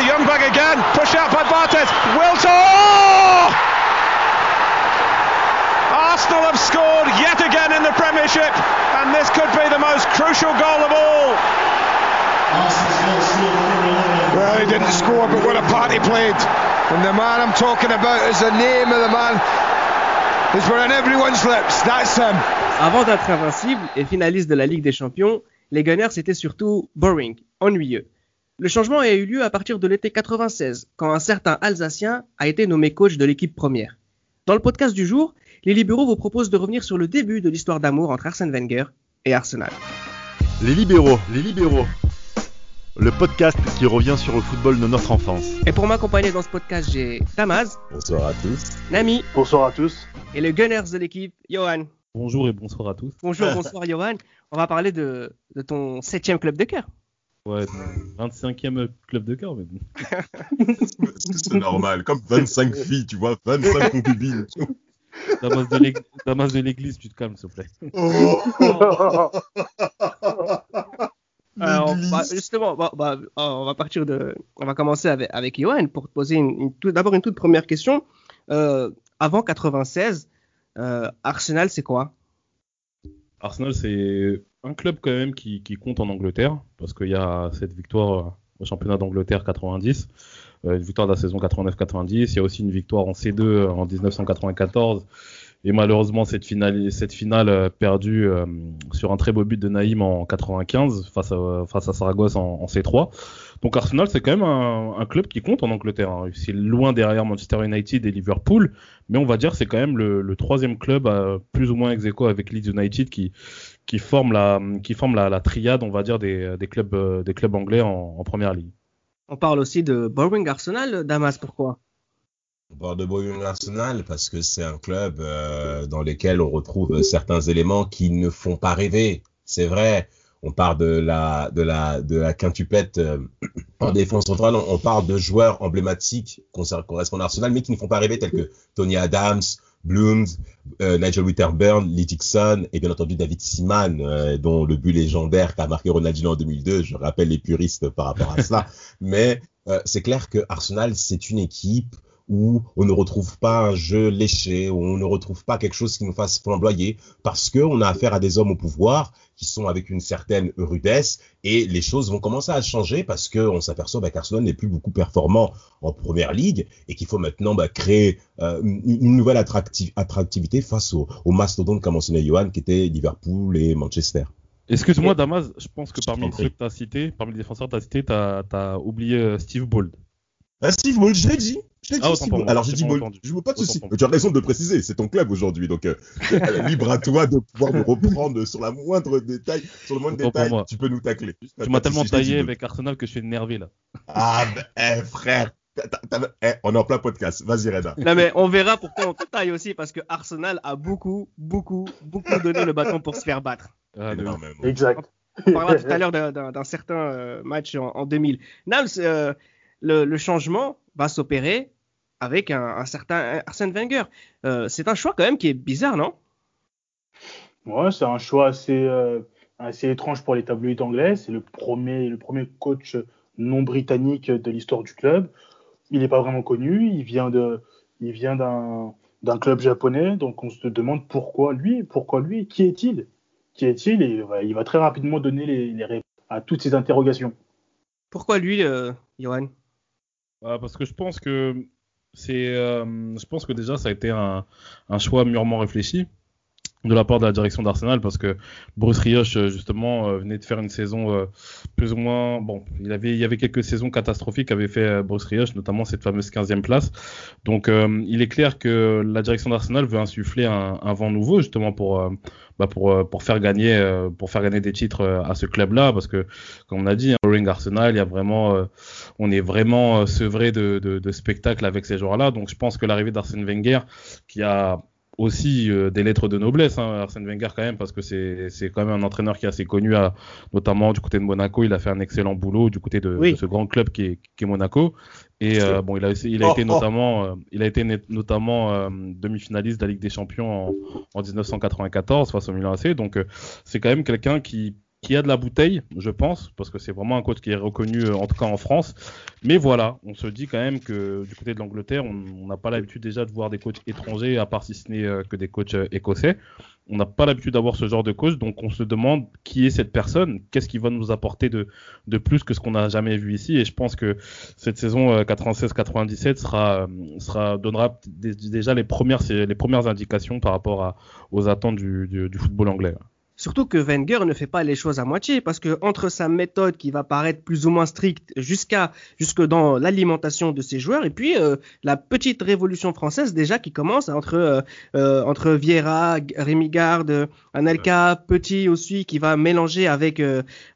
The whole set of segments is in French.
Tony Youngberg again. Push out by Bartes. Wilton. Oh! Arsenal have scored yet again in the Premiership, and this could be the most crucial goal of all. Well, he didn't score, but what a part he played. And the man I'm talking about is the name of the man. Is on everyone's lips. That's him. Avant d'être invincible et finaliste de la Ligue des Champions, les Gunners étaient surtout boring, ennuyeux. Le changement a eu lieu à partir de l'été 96, quand un certain Alsacien a été nommé coach de l'équipe première. Dans le podcast du jour, les libéraux vous proposent de revenir sur le début de l'histoire d'amour entre Arsène Wenger et Arsenal. Les libéraux, les libéraux. Le podcast qui revient sur le football de notre enfance. Et pour m'accompagner dans ce podcast, j'ai Tamaz. Bonsoir à tous. Nami. Bonsoir à tous. Et le Gunners de l'équipe, Johan. Bonjour et bonsoir à tous. Bonjour, bonsoir Johan. On va parler de, de ton septième club de cœur. Ouais, 25e club de cœur, mais bon. c'est normal, comme 25 filles, tu vois, 25 concubines. Damas de l'église, tu te calmes, s'il te plaît. Alors, bah, justement, bah, bah, on va partir de, on va commencer avec, avec Johan pour te poser une, une d'abord une toute première question. Euh, avant 96, euh, Arsenal, c'est quoi? Arsenal, c'est un club quand même qui, qui compte en Angleterre parce qu'il y a cette victoire au championnat d'Angleterre 90, euh, une victoire de la saison 89-90. Il y a aussi une victoire en C2 en 1994 et malheureusement, cette finale, cette finale euh, perdue euh, sur un très beau but de Naïm en 95 face à, face à Saragosse en, C3. Donc Arsenal, c'est quand même un, club qui compte en Angleterre. Hein. C'est loin derrière Manchester United et Liverpool, mais on va dire c'est quand même le, troisième club à, plus ou moins ex aequo avec Leeds United qui, qui forme la, qui forme la, triade, on va dire, des, des clubs, euh, des clubs anglais en, en première ligue. On parle aussi de Boring Arsenal, Damas, pourquoi? On parle de Boeing Arsenal parce que c'est un club euh, dans lequel on retrouve certains éléments qui ne font pas rêver. C'est vrai. On parle de la de la de la quintupette euh, en défense centrale. On, parle de joueurs emblématiques qui correspondent à Arsenal, mais qui ne font pas rêver, tels que Tony Adams, Blooms, euh, Nigel Winterburn, Lee Dixon et bien entendu David Seaman, dont le but légendaire qu'a marqué Ronaldinho en 2002. Je rappelle les puristes par rapport à cela. mais c'est clair que Arsenal, c'est une équipe où on ne retrouve pas un jeu léché, où on ne retrouve pas quelque chose qui nous fasse flamboyer, parce qu'on a affaire à des hommes au pouvoir qui sont avec une certaine rudesse, et les choses vont commencer à changer parce qu'on s'aperçoit bah, qu'Arsenal n'est plus beaucoup performant en première ligue, et qu'il faut maintenant bah, créer euh, une nouvelle attractivité face aux au mastodontes qu'a mentionné Johan, qui étaient Liverpool et Manchester. Excuse-moi, Damas, je pense que parmi ceux que tu as cités, parmi les défenseurs que tu as cités, tu as, oublié euh, Steve Bold. Ah, Steve Bold, je l'ai dit. Ah, Alors j'ai dit, je veux pas de soucis. Tu as raison de préciser, c'est ton club aujourd'hui, donc euh, libre à toi de pouvoir me reprendre sur la moindre détail, sur le moindre détail, tu peux nous tacler. Tu m'as tellement taillé avec Arsenal que je suis énervé là. Ah ben, eh, frère, eh, on est en plein podcast. Vas-y, Reda. Non, mais on verra pourquoi on te taille aussi, parce que Arsenal a beaucoup, beaucoup, beaucoup donné le bâton pour se faire battre. Ah, exact. On parlera tout à l'heure d'un certain euh, match en, 2000. Nams, euh, le, changement va s'opérer avec un, certain Arsène Wenger. Euh, c'est un choix quand même qui est bizarre, non? Ouais, c'est un choix assez, euh, assez étrange pour les tabloïds anglais. C'est le premier, le premier coach non britannique de l'histoire du club. Il n'est pas vraiment connu. Il vient de, il vient d'un, d'un club japonais. Donc on se demande pourquoi lui, pourquoi lui, qui est-il, qui est-il? Et il va très rapidement donner les, les réponses à toutes ces interrogations. Pourquoi lui, euh, Johan? Parce que je pense que c'est, euh, je pense que déjà ça a été un, un choix mûrement réfléchi de la part de la direction d'Arsenal parce que Bruce Rioch euh, justement euh, venait de faire une saison euh, plus ou moins bon il avait il y avait quelques saisons catastrophiques qu'avait fait Bruce Rioch notamment cette fameuse 15e place. Donc il est clair que la direction d'Arsenal veut insuffler un, un, vent nouveau justement pour bah pour pour faire gagner pour faire gagner des titres à ce club là parce que comme on a dit hein, Ring Arsenal il y a vraiment on est vraiment sevré de, de, de spectacle avec ces joueurs là donc je pense que l'arrivée d'Arsène Wenger qui a aussi euh, des lettres de noblesse, hein, Arsène Wenger quand même, parce que c'est quand même un entraîneur qui est assez connu, à, notamment du côté de Monaco. Il a fait un excellent boulot du côté de, ce grand club qui est, qui est Monaco. Et euh, bon, il a, il a oh, été oh. notamment, euh, il a été notamment demi-finaliste de la Ligue des Champions en, en 1994 face au Milan AC. Donc c'est quand même quelqu'un qui qui a de la bouteille, je pense, parce que c'est vraiment un coach qui est reconnu, euh, en tout cas en France. Mais voilà, on se dit quand même que du côté de l'Angleterre, on n'a pas l'habitude déjà de voir des coachs étrangers, à part si ce n'est euh, que des coachs euh, écossais. On n'a pas l'habitude d'avoir ce genre de coach, donc on se demande qui est cette personne, qu'est-ce qui va nous apporter de, de plus que ce qu'on n'a jamais vu ici. Et je pense que cette saison 96-97 sera, sera, donnera déjà les premières, les premières indications par rapport à, aux attentes du, du, du football anglais. Surtout que Wenger ne fait pas les choses à moitié parce que entre sa méthode qui va paraître plus ou moins stricte jusqu'à jusque dans l'alimentation de ses joueurs et puis euh, la petite révolution française déjà qui commence entre euh, euh entre Vieira, Rémi Garde, Anelka, Petit aussi qui va mélanger avec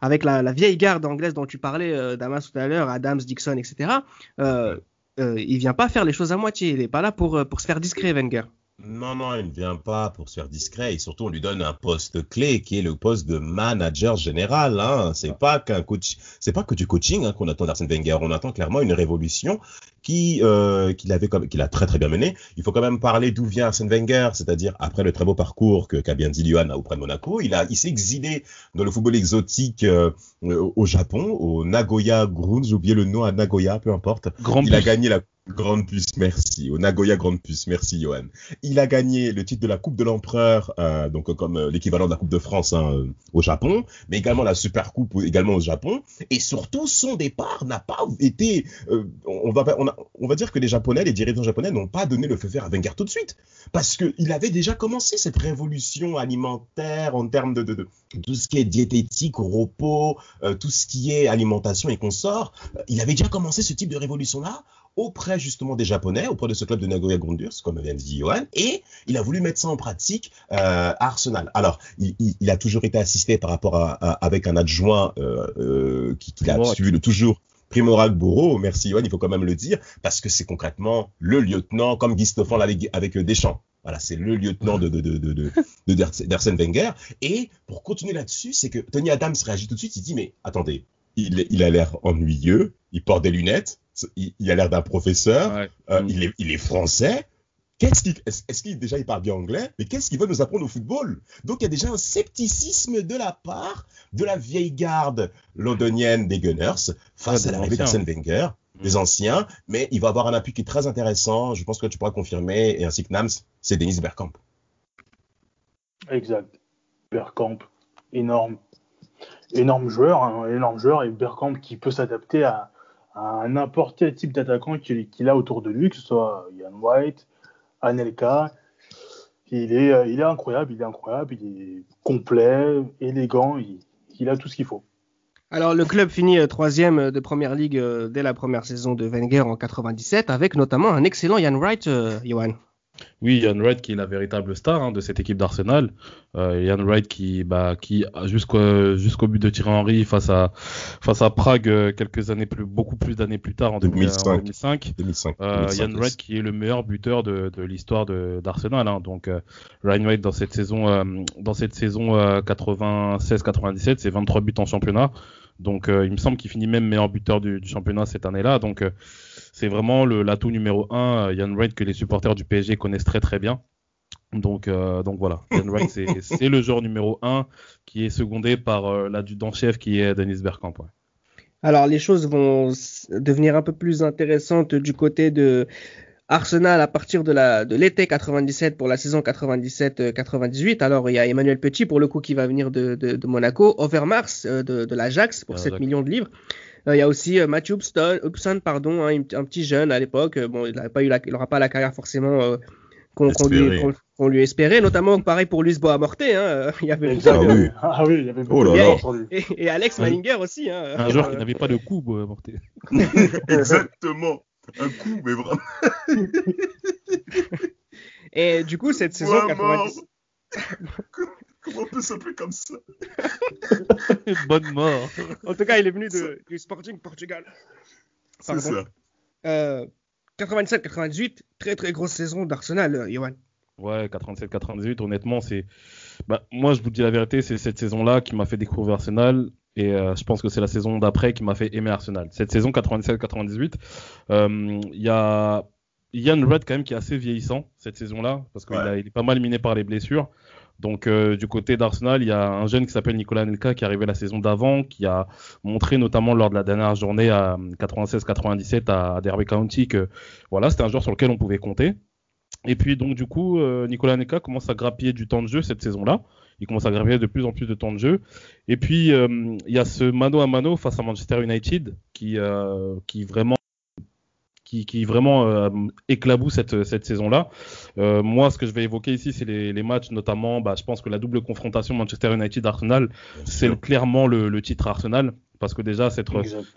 avec la, la, vieille garde anglaise dont tu parlais Damas tout à l'heure, Adams, Dixon, etc. Euh, il vient pas faire les choses à moitié. Il est pas là pour pour se faire discret Wenger. Non, non, il ne vient pas pour se faire discret et surtout on lui donne un poste clé qui est le poste de manager général. Hein. C'est pas qu'un coach, c'est pas que du coaching hein, qu'on attend d'Arsène Wenger. On attend clairement une révolution qui euh, qu'il avait comme qu'il a très très bien menée. Il faut quand même parler d'où vient Arsène Wenger, c'est-à-dire après le très beau parcours que qu'a bien dit Johan auprès de Monaco, il a il s'est exilé dans le football exotique euh, au Japon, au Nagoya Grounds, j'ai oublié le nom à Nagoya, peu importe. il a gagné la Grande puce, merci. Au Nagoya Grande puce, merci Johan. Il a gagné le titre de la Coupe de l'Empereur, euh, donc comme euh, l'équivalent de la Coupe de France hein, euh, au Japon, mais également la Super Coupe également au Japon. Et surtout, son départ n'a pas été. on va on, va dire que les Japonais, les dirigeants japonais n'ont pas donné le feu vert à Wenger tout de suite, parce que il avait déjà commencé cette révolution alimentaire en termes de, de, de tout ce qui est diététique, repos, tout ce qui est alimentation et consorts. il avait déjà commencé ce type de révolution là auprès justement des Japonais, auprès de ce club de Nagoya Grundurs, comme vient de dire Johan, et il a voulu mettre ça en pratique euh, à Arsenal. Alors, il, il, il, a toujours été assisté par rapport à, à avec un adjoint euh, euh, qui, qui l'a suivi le toujours. Primorac Bourreau, merci Johan, il faut quand même le dire, parce que c'est concrètement le lieutenant, comme Guy Stoffan avec, avec Deschamps. Voilà, c'est le lieutenant de, de, de, de, de d'Arsène Wenger. Et pour continuer là-dessus, c'est que Tony Adams réagit tout de suite, il dit, mais attendez, il, il a l'air ennuyeux, il porte des lunettes, il, a l'air d'un professeur, euh, mm. il, est, il est français. Qu'est-ce qu'il, est-ce qu'il déjà il parle bien anglais, mais qu'est-ce qu'il veut nous apprendre au football? Donc il y a déjà un scepticisme de la part de la vieille garde londonienne des Gunners face à l'arrivée d'Arsène Wenger, des anciens, mais il va avoir un appui qui est très intéressant. Je pense que tu pourras confirmer, et ainsi que Nams, c'est Denis Bergkamp. Exact. Bergkamp, énorme, énorme joueur, un hein, énorme joueur, et Bergkamp qui peut s'adapter à à n'importe quel type d'attaquant qu'il a autour de lui, que ce soit Ian White, Anelka. Il est, euh, il est incroyable, il est incroyable, il est complet, élégant, il, a tout ce qu'il faut. Alors le club finit euh, troisième euh, de première ligue dès la première saison de Wenger en 97 avec notamment un excellent Ian Wright, Johan. Oui, Ian Wright qui est la véritable star hein, de cette équipe d'Arsenal. Euh, Ian Wright qui, bah, qui jusqu'au jusqu'au but de Thierry Henry face à face à Prague euh, quelques années plus, beaucoup plus d'années plus tard en 2005. 2005. Euh, Ian Wright qui est le meilleur buteur de, de l'histoire d'Arsenal. Hein. Donc euh, Ryan Wright dans cette saison euh, dans cette saison 96-97, c'est 23 buts en championnat. Donc il me semble qu'il finit même meilleur buteur du, du championnat cette année-là. Donc c'est vraiment l'atout numéro un, Ian euh, Wright, que les supporters du PSG connaissent très très bien. Donc, euh, donc voilà, Ian Wright, c'est le joueur numéro un qui est secondé par euh, l'adjudant-chef qui est Denis Bergkamp. Alors, les choses vont devenir un peu plus intéressantes du côté de Arsenal à partir de la de l'été 97 pour la saison 97-98. Alors il y a Emmanuel Petit pour le coup qui va venir de, de, Monaco, Overmars de, de l'Ajax pour 7 millions de livres. Euh, il y a aussi euh, Matthew Upson, pardon, hein, un petit jeune à l'époque. Euh, bon, il n'aura pas eu la, il aura pas la carrière forcément qu'on lui, qu lui, espérait, notamment pareil pour Luis Boamorte. Hein, il y avait ah, oui. ah oui, il y avait oh là là. Et, et, Alex Malinger aussi. Hein, un joueur qui n'avait pas de coup, Boamorte. Exactement. Un coup, mais vraiment. et du coup, cette saison 90... Comment on peut s'appeler comme ça? Bonne mort. En tout cas, il est venu de, du Sporting Portugal. C'est ça. Euh, 97-98, très très grosse saison d'Arsenal, euh, Johan. Ouais, 87-98, honnêtement, c'est. Bah, moi, je vous dis la vérité, c'est cette saison-là qui m'a fait découvrir Arsenal. Et euh, je pense que c'est la saison d'après qui m'a fait aimer Arsenal. Cette saison 97-98, euh, il y a Ian Rudd quand même qui est assez vieillissant cette saison-là, parce qu'il il est pas mal miné par les blessures. Donc euh, du côté d'Arsenal, il y a un jeune qui s'appelle Nicolas Anelka qui est arrivé la saison d'avant, qui a montré notamment lors de la dernière journée à 96-97 à Derby County que voilà, c'était un joueur sur lequel on pouvait compter. Et puis donc du coup, euh, Nicolas Anelka commence à grappiller du temps de jeu cette saison-là. Il commence à grappiller de plus en plus de temps de jeu. Et puis euh, il y a ce mano à mano face à Manchester United qui qui vraiment qui, qui vraiment euh, éclabousse cette, cette saison-là. Euh, moi, ce que je vais évoquer ici, c'est les, les, matchs, notamment, bah, je pense que la double confrontation Manchester United-Arsenal, c'est clairement le, le, titre Arsenal. Parce que déjà, cette,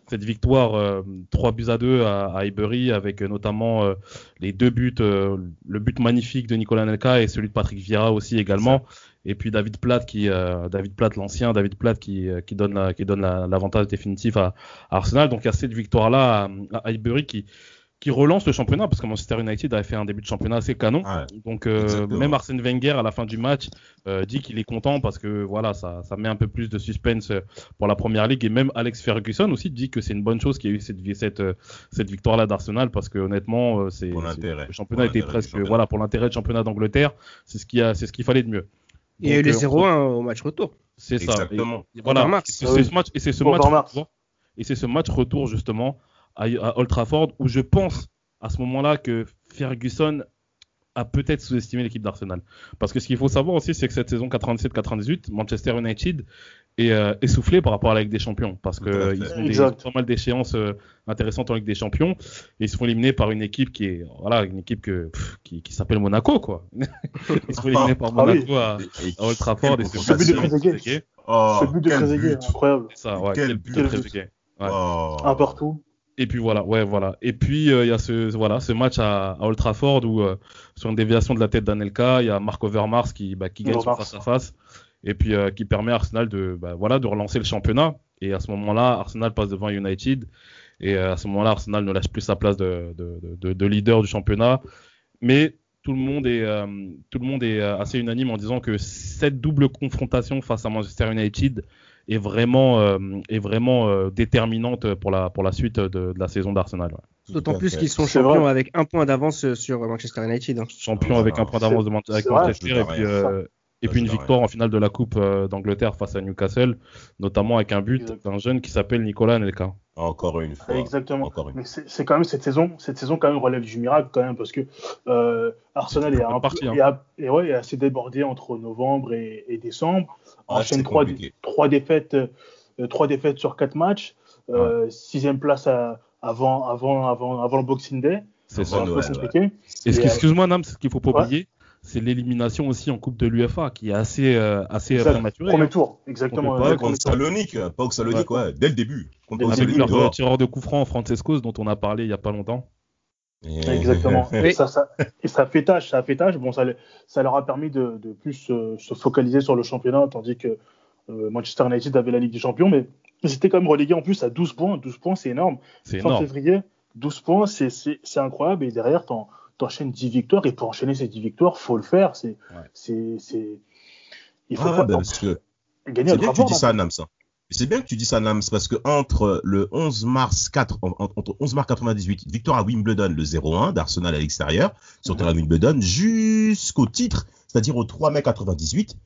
cette victoire, euh, 3 buts à 2 à, à Highbury, avec euh, notamment euh, les deux buts, euh, le but magnifique de Nicolas Nelka et celui de Patrick Vieira aussi également. Et puis David Platt, qui, David Platt, l'ancien David Platt, qui, qui donne, la, qui donne l'avantage la, définitif à, à, Arsenal. Donc il y a cette victoire-là à, à Highbury qui, qui relance le championnat parce que Manchester United avait fait un début de championnat assez canon. Ouais, Donc euh, même Arsène Wenger à la fin du match euh, dit qu'il est content parce que voilà ça, ça met un peu plus de suspense pour la première ligue et même Alex Ferguson aussi dit que c'est une bonne chose qu'il y ait eu cette cette, cette victoire là d'Arsenal parce que honnêtement euh, c'est le championnat était presque voilà pour l'intérêt du championnat d'Angleterre c'est ce qu'il a c'est ce qu'il fallait de mieux. Il y a eu les 0-1 au match retour. C'est ça. Et, voilà. C'est ce match et c'est ce match et c'est ce match retour justement à, à Old Trafford où je pense à ce moment-là que Ferguson a peut-être sous-estimé l'équipe d'Arsenal. Parce que ce qu'il faut savoir aussi, c'est que cette saison 97-98, Manchester United est euh, essoufflé par rapport à la Ligue des Champions. Parce qu'ils ont des, pas mal d'échéances euh, intéressantes en Ligue des Champions. Et ils se font éliminer par une équipe qui est, voilà, une équipe que, pff, qui, qui s'appelle Monaco, quoi. ils se font éliminer par Monaco ah, oui. à, à, Old Trafford. Et ce but de Trezeguet. Oh, ce but de Trezeguet, incroyable. Ça, ouais, quel, quel but de Trezeguet. Ouais. Oh. Un partout. Et puis voilà, ouais, voilà. Et puis il euh, y a ce voilà ce match à, à Old Trafford où euh, sur une déviation de la tête d'Anelka, il y a Marc Overmars qui bah, qui gagne face à face et puis euh, qui permet à Arsenal de bah, voilà de relancer le championnat. Et à ce moment-là, Arsenal passe devant United et à ce moment-là, Arsenal ne lâche plus sa place de, de, de, de leader du championnat. Mais tout le monde est tout le monde est assez unanime en disant que cette double confrontation face à Manchester United est vraiment, euh, est vraiment euh, déterminante pour la, pour la suite de, de la saison d'Arsenal. Ouais. D'autant plus qu'ils sont champions vrai. avec un point d'avance sur Manchester United. Hein. Champions avec un point d'avance avec Manchester et puis, euh, et puis une victoire en finale de la Coupe d'Angleterre face à Newcastle, notamment avec un but d'un jeune qui s'appelle Nicolas Nelka. Encore une fois. Exactement. Encore une. Mais c'est quand même cette saison, cette saison quand même relève du miracle quand même parce que euh, Arsenal est, un parti, peu, hein. est, est, ouais, est, assez débordé entre novembre et, et décembre. Ah, enchaîne trois, trois défaites, euh, trois défaites sur quatre matchs, euh, ouais. sixième place à, avant, avant, avant, avant le Boxing Day. C'est ça. Ouais. Excuse-moi, Nam, ce qu'il faut pas oublier, c'est l'élimination aussi en Coupe de l'UFA qui est assez, euh, assez prématurée. Premier tour, exactement. Pas, contre Salonique, pas au Salonique, ouais. dès le début. Contre Avec leur tireur de coup franc, Francescos, dont on a parlé il y a pas longtemps. Et... Exactement. et, ça, ça, et ça fait tâche, ça fait tâche. Bon, ça, ça leur a permis de, de plus euh, se focaliser sur le championnat, tandis que euh, Manchester United avait la Ligue des Champions, mais c'était quand même relégué en plus à 12 points. 12 points, c'est énorme. C'est énorme. février, 12 points, c'est incroyable. Et derrière, t'en t'enchaînes 10 victoires et pour enchaîner ces 10 victoires, faut le faire. C'est, ouais. c'est, c'est, il faut ah, pas, parce que gagner c'est bien que tu dis ça, Nam, ça. C'est bien que tu dis ça, Nams, parce que entre le 11 mars 4, entre 11 mars 98, victoire à Wimbledon, le 0-1 d'Arsenal à l'extérieur, sur terrain Wimbledon, jusqu'au titre, c'est-à-dire au 3 mai 98,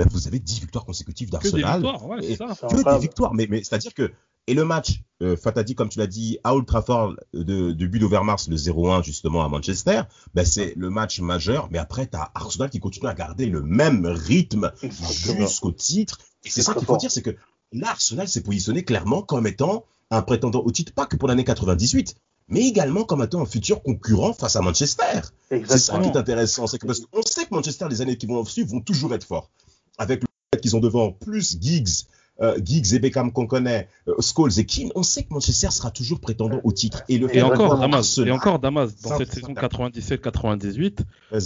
ben vous avez 10 victoires consécutives d'Arsenal. Que des victoires, ouais, c'est ça. Que des victoires, mais, mais c'est-à-dire que et le match, euh, Fatadi, comme tu l'as dit, à Old Trafford, de, de but d'Overmars, le 0-1 justement à Manchester, ben c'est le match majeur. Mais après, tu as Arsenal qui continue à garder le même rythme jusqu'au titre. Et c'est ça qu'il faut dire, c'est que là, Arsenal s'est positionné clairement comme étant un prétendant au titre, pas que pour l'année 98, mais également comme étant un futur concurrent face à Manchester. C'est ça qui est intéressant, c'est que parce qu'on sait que Manchester, les années qui vont suivre, vont toujours être forts. Avec le fait qu'ils ont devant plus Giggs, euh, Giggs et Beckham qu'on connaît, euh, Scholes et Keane, on sait que Manchester sera toujours prétendant au titre. Et, le et encore Damas, et encore Damas, dans cette saison 97-98,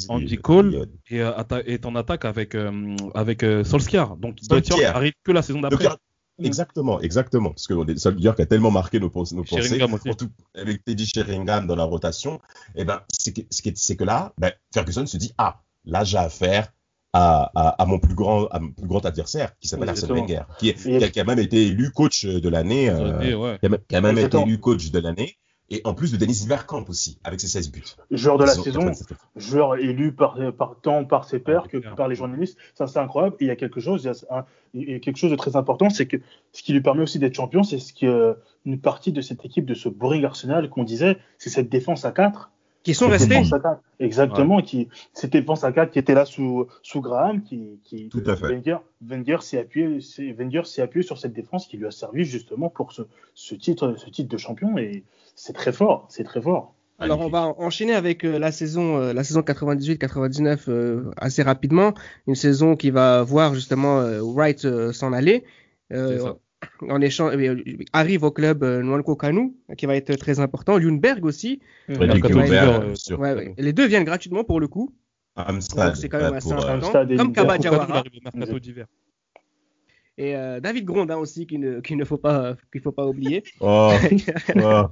Andy Cole est, euh, est, en attaque avec, euh, avec euh, Solskjaer. Donc Solskjaer arrive que la saison d'après. Exactement, exactement. Parce que Solskjaer qui a tellement marqué nos, nos pensées, surtout avec Teddy Sheringham dans la rotation, et eh ben, c'est que, c'est que là, ben, Ferguson se dit, ah, là, j'ai affaire à, à, à, mon plus grand, à mon plus grand adversaire, qui s'appelle Arsène Wenger, qui, est, qui, a, qui, a, même été élu coach de l'année, euh, ouais. qui, a, qui, a, même été élu coach de l'année. Et en plus de Dennis Bergkamp aussi, avec ses 16 buts. Joueur de la Saison saison, 97. joueur élu par, par tant par ses pairs que par les journalistes. Ça, c'est incroyable. Et il y a quelque chose, il y a un- il y a quelque chose de très important, c'est que ce qui lui permet aussi d'être champion, c'est ce que une partie de cette équipe, de ce boring Arsenal qu'on disait, c'est cette défense à 4 Qui sont restés. Exactement, qui, cette défense à 4 qui était là sous, sous Graham, qui, qui Tout à fait. Wenger, Wenger s'est appuyé, s'est- Wenger s'est appuyé sur cette défense qui lui a servi justement pour ce, ce titre, ce titre de champion et c'est très fort, c'est très fort. Alors on va enchaîner avec euh, la saison euh, la saison 98-99 euh, assez rapidement, une saison qui va voir justement Wright s'en aller. Euh, C'est ça. En échange, euh, arrive au club euh, Nwankwo Kanu, qui va être très important. Ljungberg aussi. Sûr. Ouais. Les deux viennent gratuitement pour le coup. Amstad, Donc, c'est quand même assez euh, important. Comme Ljungberg. Kaba Kanu, il Diawara. arrive au mercato d'hiver. Et euh, David Grondin aussi, qu'il ne, faut pas qu'il faut pas oublier. Oh, oh.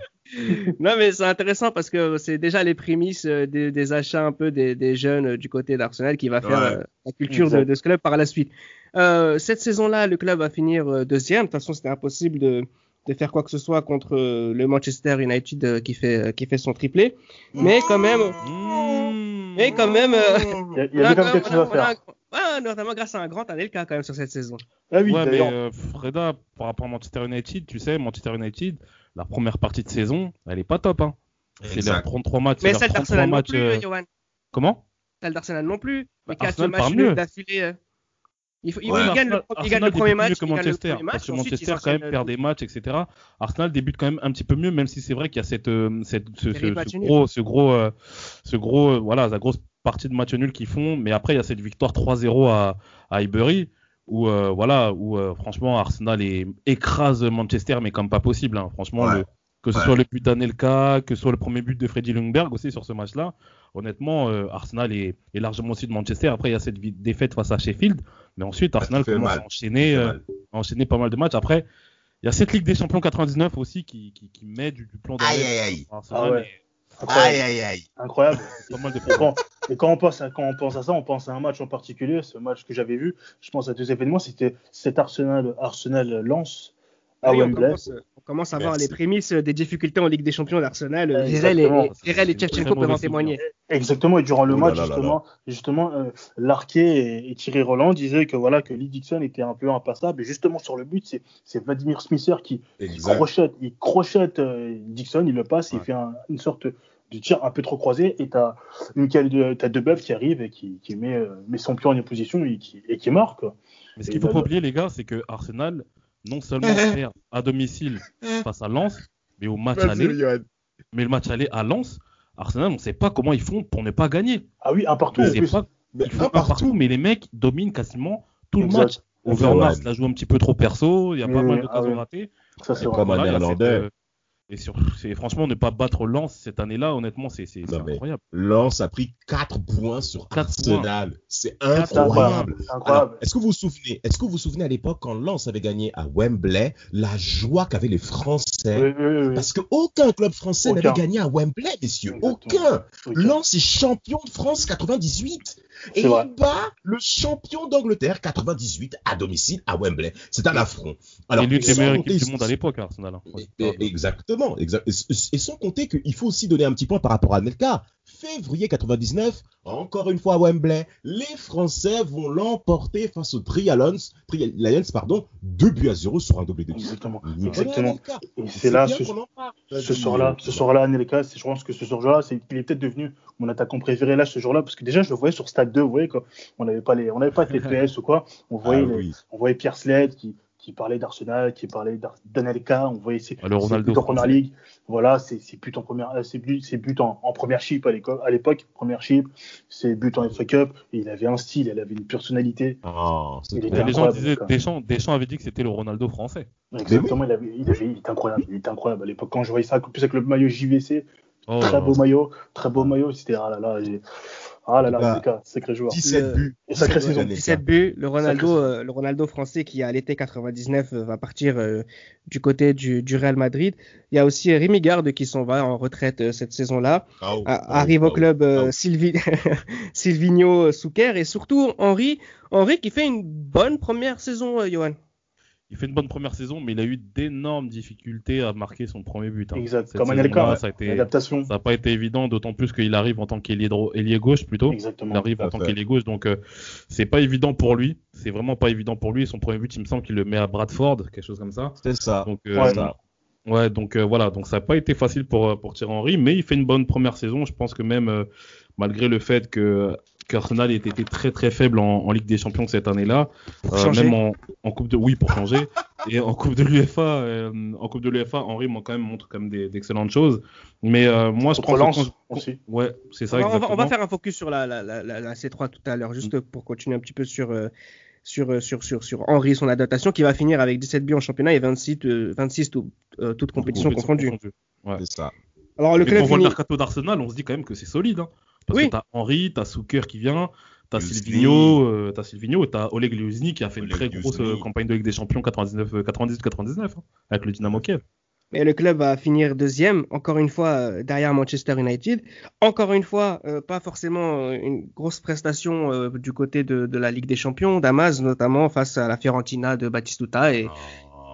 non mais c'est intéressant parce que c'est déjà les prémices euh, des, des achats un peu des, des jeunes euh, du côté d'Arsenal qui va faire Ouais. euh, la culture de, ce club par la suite. Euh, cette saison-là, le club va finir euh, deuxième. De toute façon, c'était impossible de, de faire quoi que ce soit contre euh, le Manchester United euh, qui fait euh, qui fait son triplé. Mais quand même, Mmh. mais quand même, euh, Il y a, il y a quand même quelque chose à faire. Ouais, notamment grâce à un grand Anelka quand même sur cette saison. Ah oui, ouais, mais euh, Freda, par rapport à Manchester United, tu sais, Manchester United, la première partie de saison, elle est pas top. Hein. C'est leurs Exact. 33 matchs. Mais celle 33 d'Arsenal non plus, euh, Johan. Comment? Celle d'Arsenal non plus. Mais Bah, quatre Arsenal matchs part nuls mieux. d'affilée. euh. Il, faut, Ouais. il gagne le, Arsenal- il gagne le Arsenal premier débute match, mieux que il gagne le Manchester, premier match, parce que ensuite, Manchester quand même perd des matchs, etc. Arsenal débute quand même un petit peu mieux, même si c'est vrai qu'il y a cette, cette ce, gros, ce gros, euh, ce gros, euh, voilà, la grosse partie de matchs nuls qu'ils font. Mais après, il y a cette victoire 3-0 à, à Highbury où, euh, voilà, où euh, franchement Arsenal est- écrase Manchester, mais comme pas possible. hein. Franchement, Ouais. le- que ce Ouais. soit le but d'Anelka, que ce soit le premier but de Freddy Ljungberg aussi sur ce match-là. Honnêtement, euh, Arsenal est, est largement aussi de Manchester. Après, il y a cette défaite face à Sheffield, mais ensuite Arsenal commence mal. à enchaîner, euh, à enchaîner pas mal de matchs. Après, il y a cette Ligue des Champions 99 aussi qui, qui, qui met du, du plan Aïe, d'arrêt aïe, aïe. à Arsenal, Ah ouais. mais incroyable. Aïe, aïe, aïe. incroyable. pas mal de et quand on pense à, quand on pense à ça, on pense à un match en particulier, ce match que j'avais vu. Je pense à deux événements, c'était cet Arsenal, Arsenal Lens Oui, on, commence, on commence à voir les prémices des difficultés en Ligue des Champions d'Arsenal. Euh, Virel et, exactement. et- très peuvent en témoigner. Exactement, et durant le Oh là match, là là justement, justement euh, Larquet et, et Thierry Roland disaient que voilà que Lee Dixon était un peu impassable. Et justement sur le but, c'est Vladimir Smisser qui, qui crochette, il crochette euh, Dixon, il le passe, il fait un- une sorte de tir un peu trop croisé, et t'as Michael de, t'as Debeuf qui arrive et qui, qui met, euh, met son pied en opposition et qui, et qui marque. quoi. Mais ce qu'il faut là- pas oublier, les gars, c'est que Arsenal, non seulement à domicile face à Lens, mais au match aller, mais le match aller à Lens, Arsenal, on sait pas comment ils font pour ne pas gagner. Ah oui, un partout On en sait plus. pas Mais Ils font un partout, mais les mecs dominent quasiment tout le match. Overmars Ouais. la joue un petit peu trop perso, il y a pas mal d'occasions Ah oui. ratées. Ça, c'est Néerlandais. Et sur, c'est, franchement, ne pas battre Lens cette année-là, honnêtement, c'est, incroyable. Lens a pris 4 points sur Quatre Arsenal. C'est C'est incroyable. est-ce que vous vous souvenez, est-ce que vous vous souvenez à l'époque quand Lens avait gagné à Wembley, la joie qu'avaient les Français? Oui, oui, oui, oui. Parce qu'aucun club français Aucun. n'avait gagné à Wembley, messieurs. Aucun. Lens est champion de France 98. Et vrai. il bat le champion d'Angleterre 98 à domicile à Wembley. C'est un affront. Alors, et l'une des meilleures équipes du monde à l'époque, Arsenal. hein. et- Exactement. exact- et- Et sans compter qu'il faut aussi donner un petit point par rapport à Nelka. Février 99, encore une fois à Wembley, les Français vont l'emporter face aux Trialons, Tri- Lions, pardon, 2 buts à 0 sur un doublé de Exactement. Exactement. C'est là, ce, soir-là, ce soir-là, Anelka, je pense que ce soir-là, c'est, il est peut-être devenu mon attaquant préféré là, ce jour-là, parce que déjà, je le voyais sur Stade 2, vous voyez, quoi. On n'avait pas les, on n'avait pas de TPS ou quoi. On Ah voyait, les- oui. on voyait Pierre Sled qui, qui parlait d'Arsenal, qui parlait d'Anelka, on voyait ses, Ah, le ses buts en première ligue. Voilà, ses, ses buts en première, euh, ses buts, ses buts en, en première chip à l'époque, première chip, ses buts en FA Cup, et il avait un style, il avait une personnalité. Ah, c'est bien. les gens disaient. Deschamps, Deschamps avait dit que c'était le Ronaldo français. Exactement, il, avait, il, avait, il était incroyable, il était incroyable à l'époque. Quand je voyais ça, plus avec le maillot JVC, Oh, très beau maillot, très beau maillot, c'était ah là là, j'ai- ah là là, Bah, Anelka, sacré joueur. 17 Le- buts. Et sacrée 17 saison. Anelka. 17 buts. Le Ronaldo, Sacré- euh, le Ronaldo français qui à l'été 99 euh, va partir euh, du côté du, du Real Madrid. Il y a aussi Rémi Garde qui s'en va en retraite euh, cette saison-là. Ah, oh, ah, arrive oh, au club euh, ah, oh. Sylvi- Silvino Souker et surtout Henri, Henri qui fait une bonne première saison, euh, Johan. Il fait une bonne première saison, mais il a eu d'énormes difficultés à marquer son premier but. hein. Exact. Cette Comme Anelka, ça a été, l'adaptation. ça n'a pas été évident, d'autant plus qu'il arrive en tant qu'ailier gauche plutôt. Il Exactement. arrive Tout à en tant qu'ailier gauche, donc euh, c'est pas évident pour lui. C'est vraiment pas évident pour lui. Son premier but, il me semble qu'il le met à Bradford, quelque chose comme ça. C'est ça. Donc, euh, Ouais. ça. ouais, donc euh, voilà, donc ça n'a pas été facile pour euh, pour Thierry Henry, mais il fait une bonne première saison. Je pense que même euh, malgré le fait que qu'Arsenal ait été très très faible en, en Ligue des Champions cette année-là, euh, même en, en coupe de oui pour changer et en coupe de l'UEFA, euh, en coupe de l'UEFA, quand même montre quand même d'excellentes choses. Mais euh, moi je pense quand- aussi. ouais, c'est ça on, va, on on faire un focus sur la, la, la, la- la C3 tout à l'heure, juste pour continuer un petit peu sur, euh, sur, sur, sur, sur Henry, son adaptation, qui va finir avec 17 buts en championnat et 26, euh, 26 tout- euh, toutes compétitions confondues. Ouais. C'est ça. Alors, le Mais club quand on voit le finit- mercato d'Arsenal, on se dit quand même que c'est solide. Hein. Parce Oui. que t'as Henry, t'as Souker qui vient, t'as. Silvino, euh, t'as Silvino, et t'as Oleg Liuzny qui a fait une très grosse euh, campagne de Ligue des Champions 99, euh, 98-99 hein, avec le Dynamo Kiev. Mais le club va finir deuxième, encore une fois euh, derrière Manchester United. Encore une fois, euh, pas forcément euh, une grosse prestation euh, du côté de, de la Ligue des Champions, Damas notamment face à la Fiorentina de Batistuta et,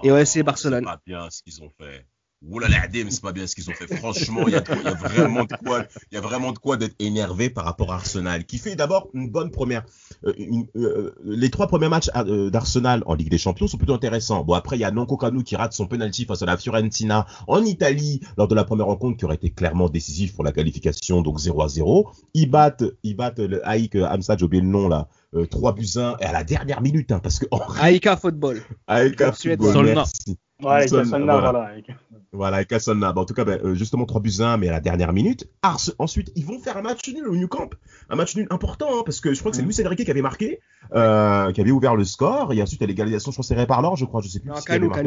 et OSC Barcelone. C'est pas bien ce qu'ils ont fait. Oula la Adem, c'est pas bien ce qu'ils ont fait. Franchement, il y, a vraiment de quoi, il y a vraiment de quoi d'être énervé par rapport à Arsenal, qui fait d'abord une bonne première. euh, une- euh, les trois premiers matchs euh, d'Arsenal en Ligue des Champions sont plutôt intéressants. Bon après, il y a Nonko Kanu qui rate son penalty face à la Fiorentina en Italie lors de la première rencontre qui aurait été clairement décisif pour la qualification, donc 0 à 0. Ils battent, ils battent le Haïk Hamza, j'ai oublié le nom là. Euh, 3 buts 1 et à la dernière minute hein, parce que Henry Aika Football. Haïk a Suède. football, merci. Ouais, avec voilà. voilà. avec- Voilà, avec Cassonna. Bon, en tout cas, ben, euh, justement, 3 buts à 1, mais à la dernière minute. Ars, ensuite, ils vont faire un match nul au New Camp. Un match nul important, hein, parce que je crois que c'est Mm. Luis Enrique qui avait marqué, euh, qui avait ouvert le score. Et ensuite, à l'égalisation, je crois que c'est Réparlor, je crois, je sais plus. Non, avait Canou, marqué,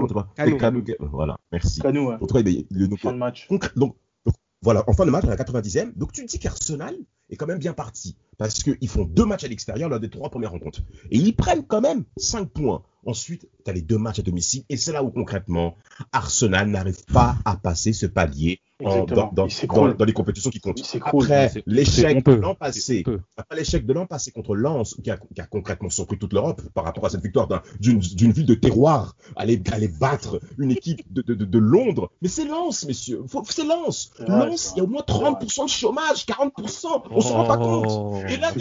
Canou. euh, Voilà, merci. Canou, ouais. En tout cas, ben, le, donc, Fin de match. donc, donc, voilà, en fin de match, à la 90e. Donc, tu dis qu'Arsenal est quand même bien parti. Parce qu'ils font deux matchs à l'extérieur lors des trois premières rencontres. Et ils prennent quand même 5 points. Ensuite, tu as les deux matchs à domicile. Et c'est là où, concrètement, Arsenal n'arrive pas à passer ce palier en- dans, dans, Il s'écroule. dans- dans les compétitions qui comptent. Après, l'échec de l'an passé, après l'échec de l'an passé contre Lens, qui a, qui a concrètement surpris toute l'Europe par rapport à cette victoire d'un- d'une ville de terroir, aller, aller battre une équipe de, de, de, de Londres. Mais c'est Lens, messieurs. C'est Lens. Lens, il y a au moins vrai. 30% de chômage, 40%. On se rend pas compte. Oh. Et là,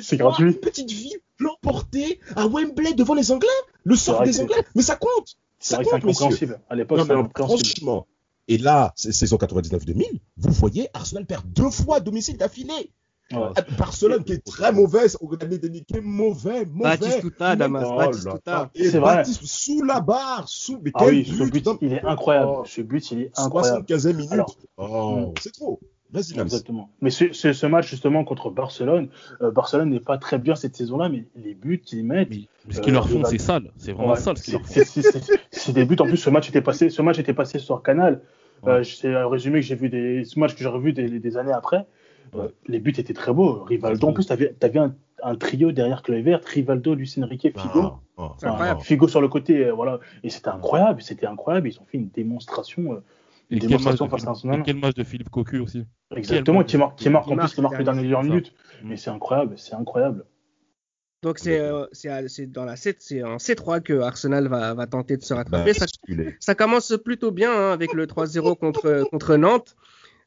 C'est on gratuit. Une petite ville l'emporter à Wembley devant les Anglais. Le sort des Anglais. Mais ça compte. C'est Ça compte, messieurs. incompréhensible. À l'époque, franchement. Et là, saison 99-2000, vous voyez, Arsenal perd deux fois à domicile d'affilée. Ah, Barcelone qui est très mauvaise, au Real Madrid qui est mauvais, mauvais. Batistuta, Damas, Oh Batistuta. Et C'est vrai. Baptiste sous la barre, sous. Mais Ah quel oui, ce but, non, il est incroyable. Oh. Ce but, il est incroyable. 75e minute. Alors, oh, mm. c'est trop. Vas-y. Exactement. Mais ce, ce, ce match justement contre Barcelone, euh, Barcelone n'est pas très bien cette saison-là, mais les buts qu'ils mettent, Mais ce qu'ils Euh, leur font, c'est sale. C'est vraiment ouais, sale ce qu'ils c'est leur font. c'est- des buts. En plus, ce match était passé, ce match était passé sur Canal. Euh, c'est un résumé que j'ai vu des, ce match que j'ai revu des, des années après. Ouais. les buts étaient très beaux. Rivaldo, en plus, tu avais, un, un trio derrière Kluivert, Rivaldo, Luis Enrique, Figo. Ah, oh, C'est incroyable. oh. Figo sur le côté, euh, voilà. Et c'était incroyable, c'était incroyable. Ils ont fait une démonstration. euh, Et une quel, match face à Arsenal. et quel match de Philippe Cocu aussi. Exactement, qui marque, qui marque Qui en plus, qui marque le le dernier dernier, dernière minute. Mm. Mais c'est incroyable, c'est incroyable. Donc c'est euh, c'est dans la c'est en C3 que Arsenal va, va tenter de se Bah, rattraper. ça, commence plutôt bien hein, avec le 3-0 contre contre Nantes.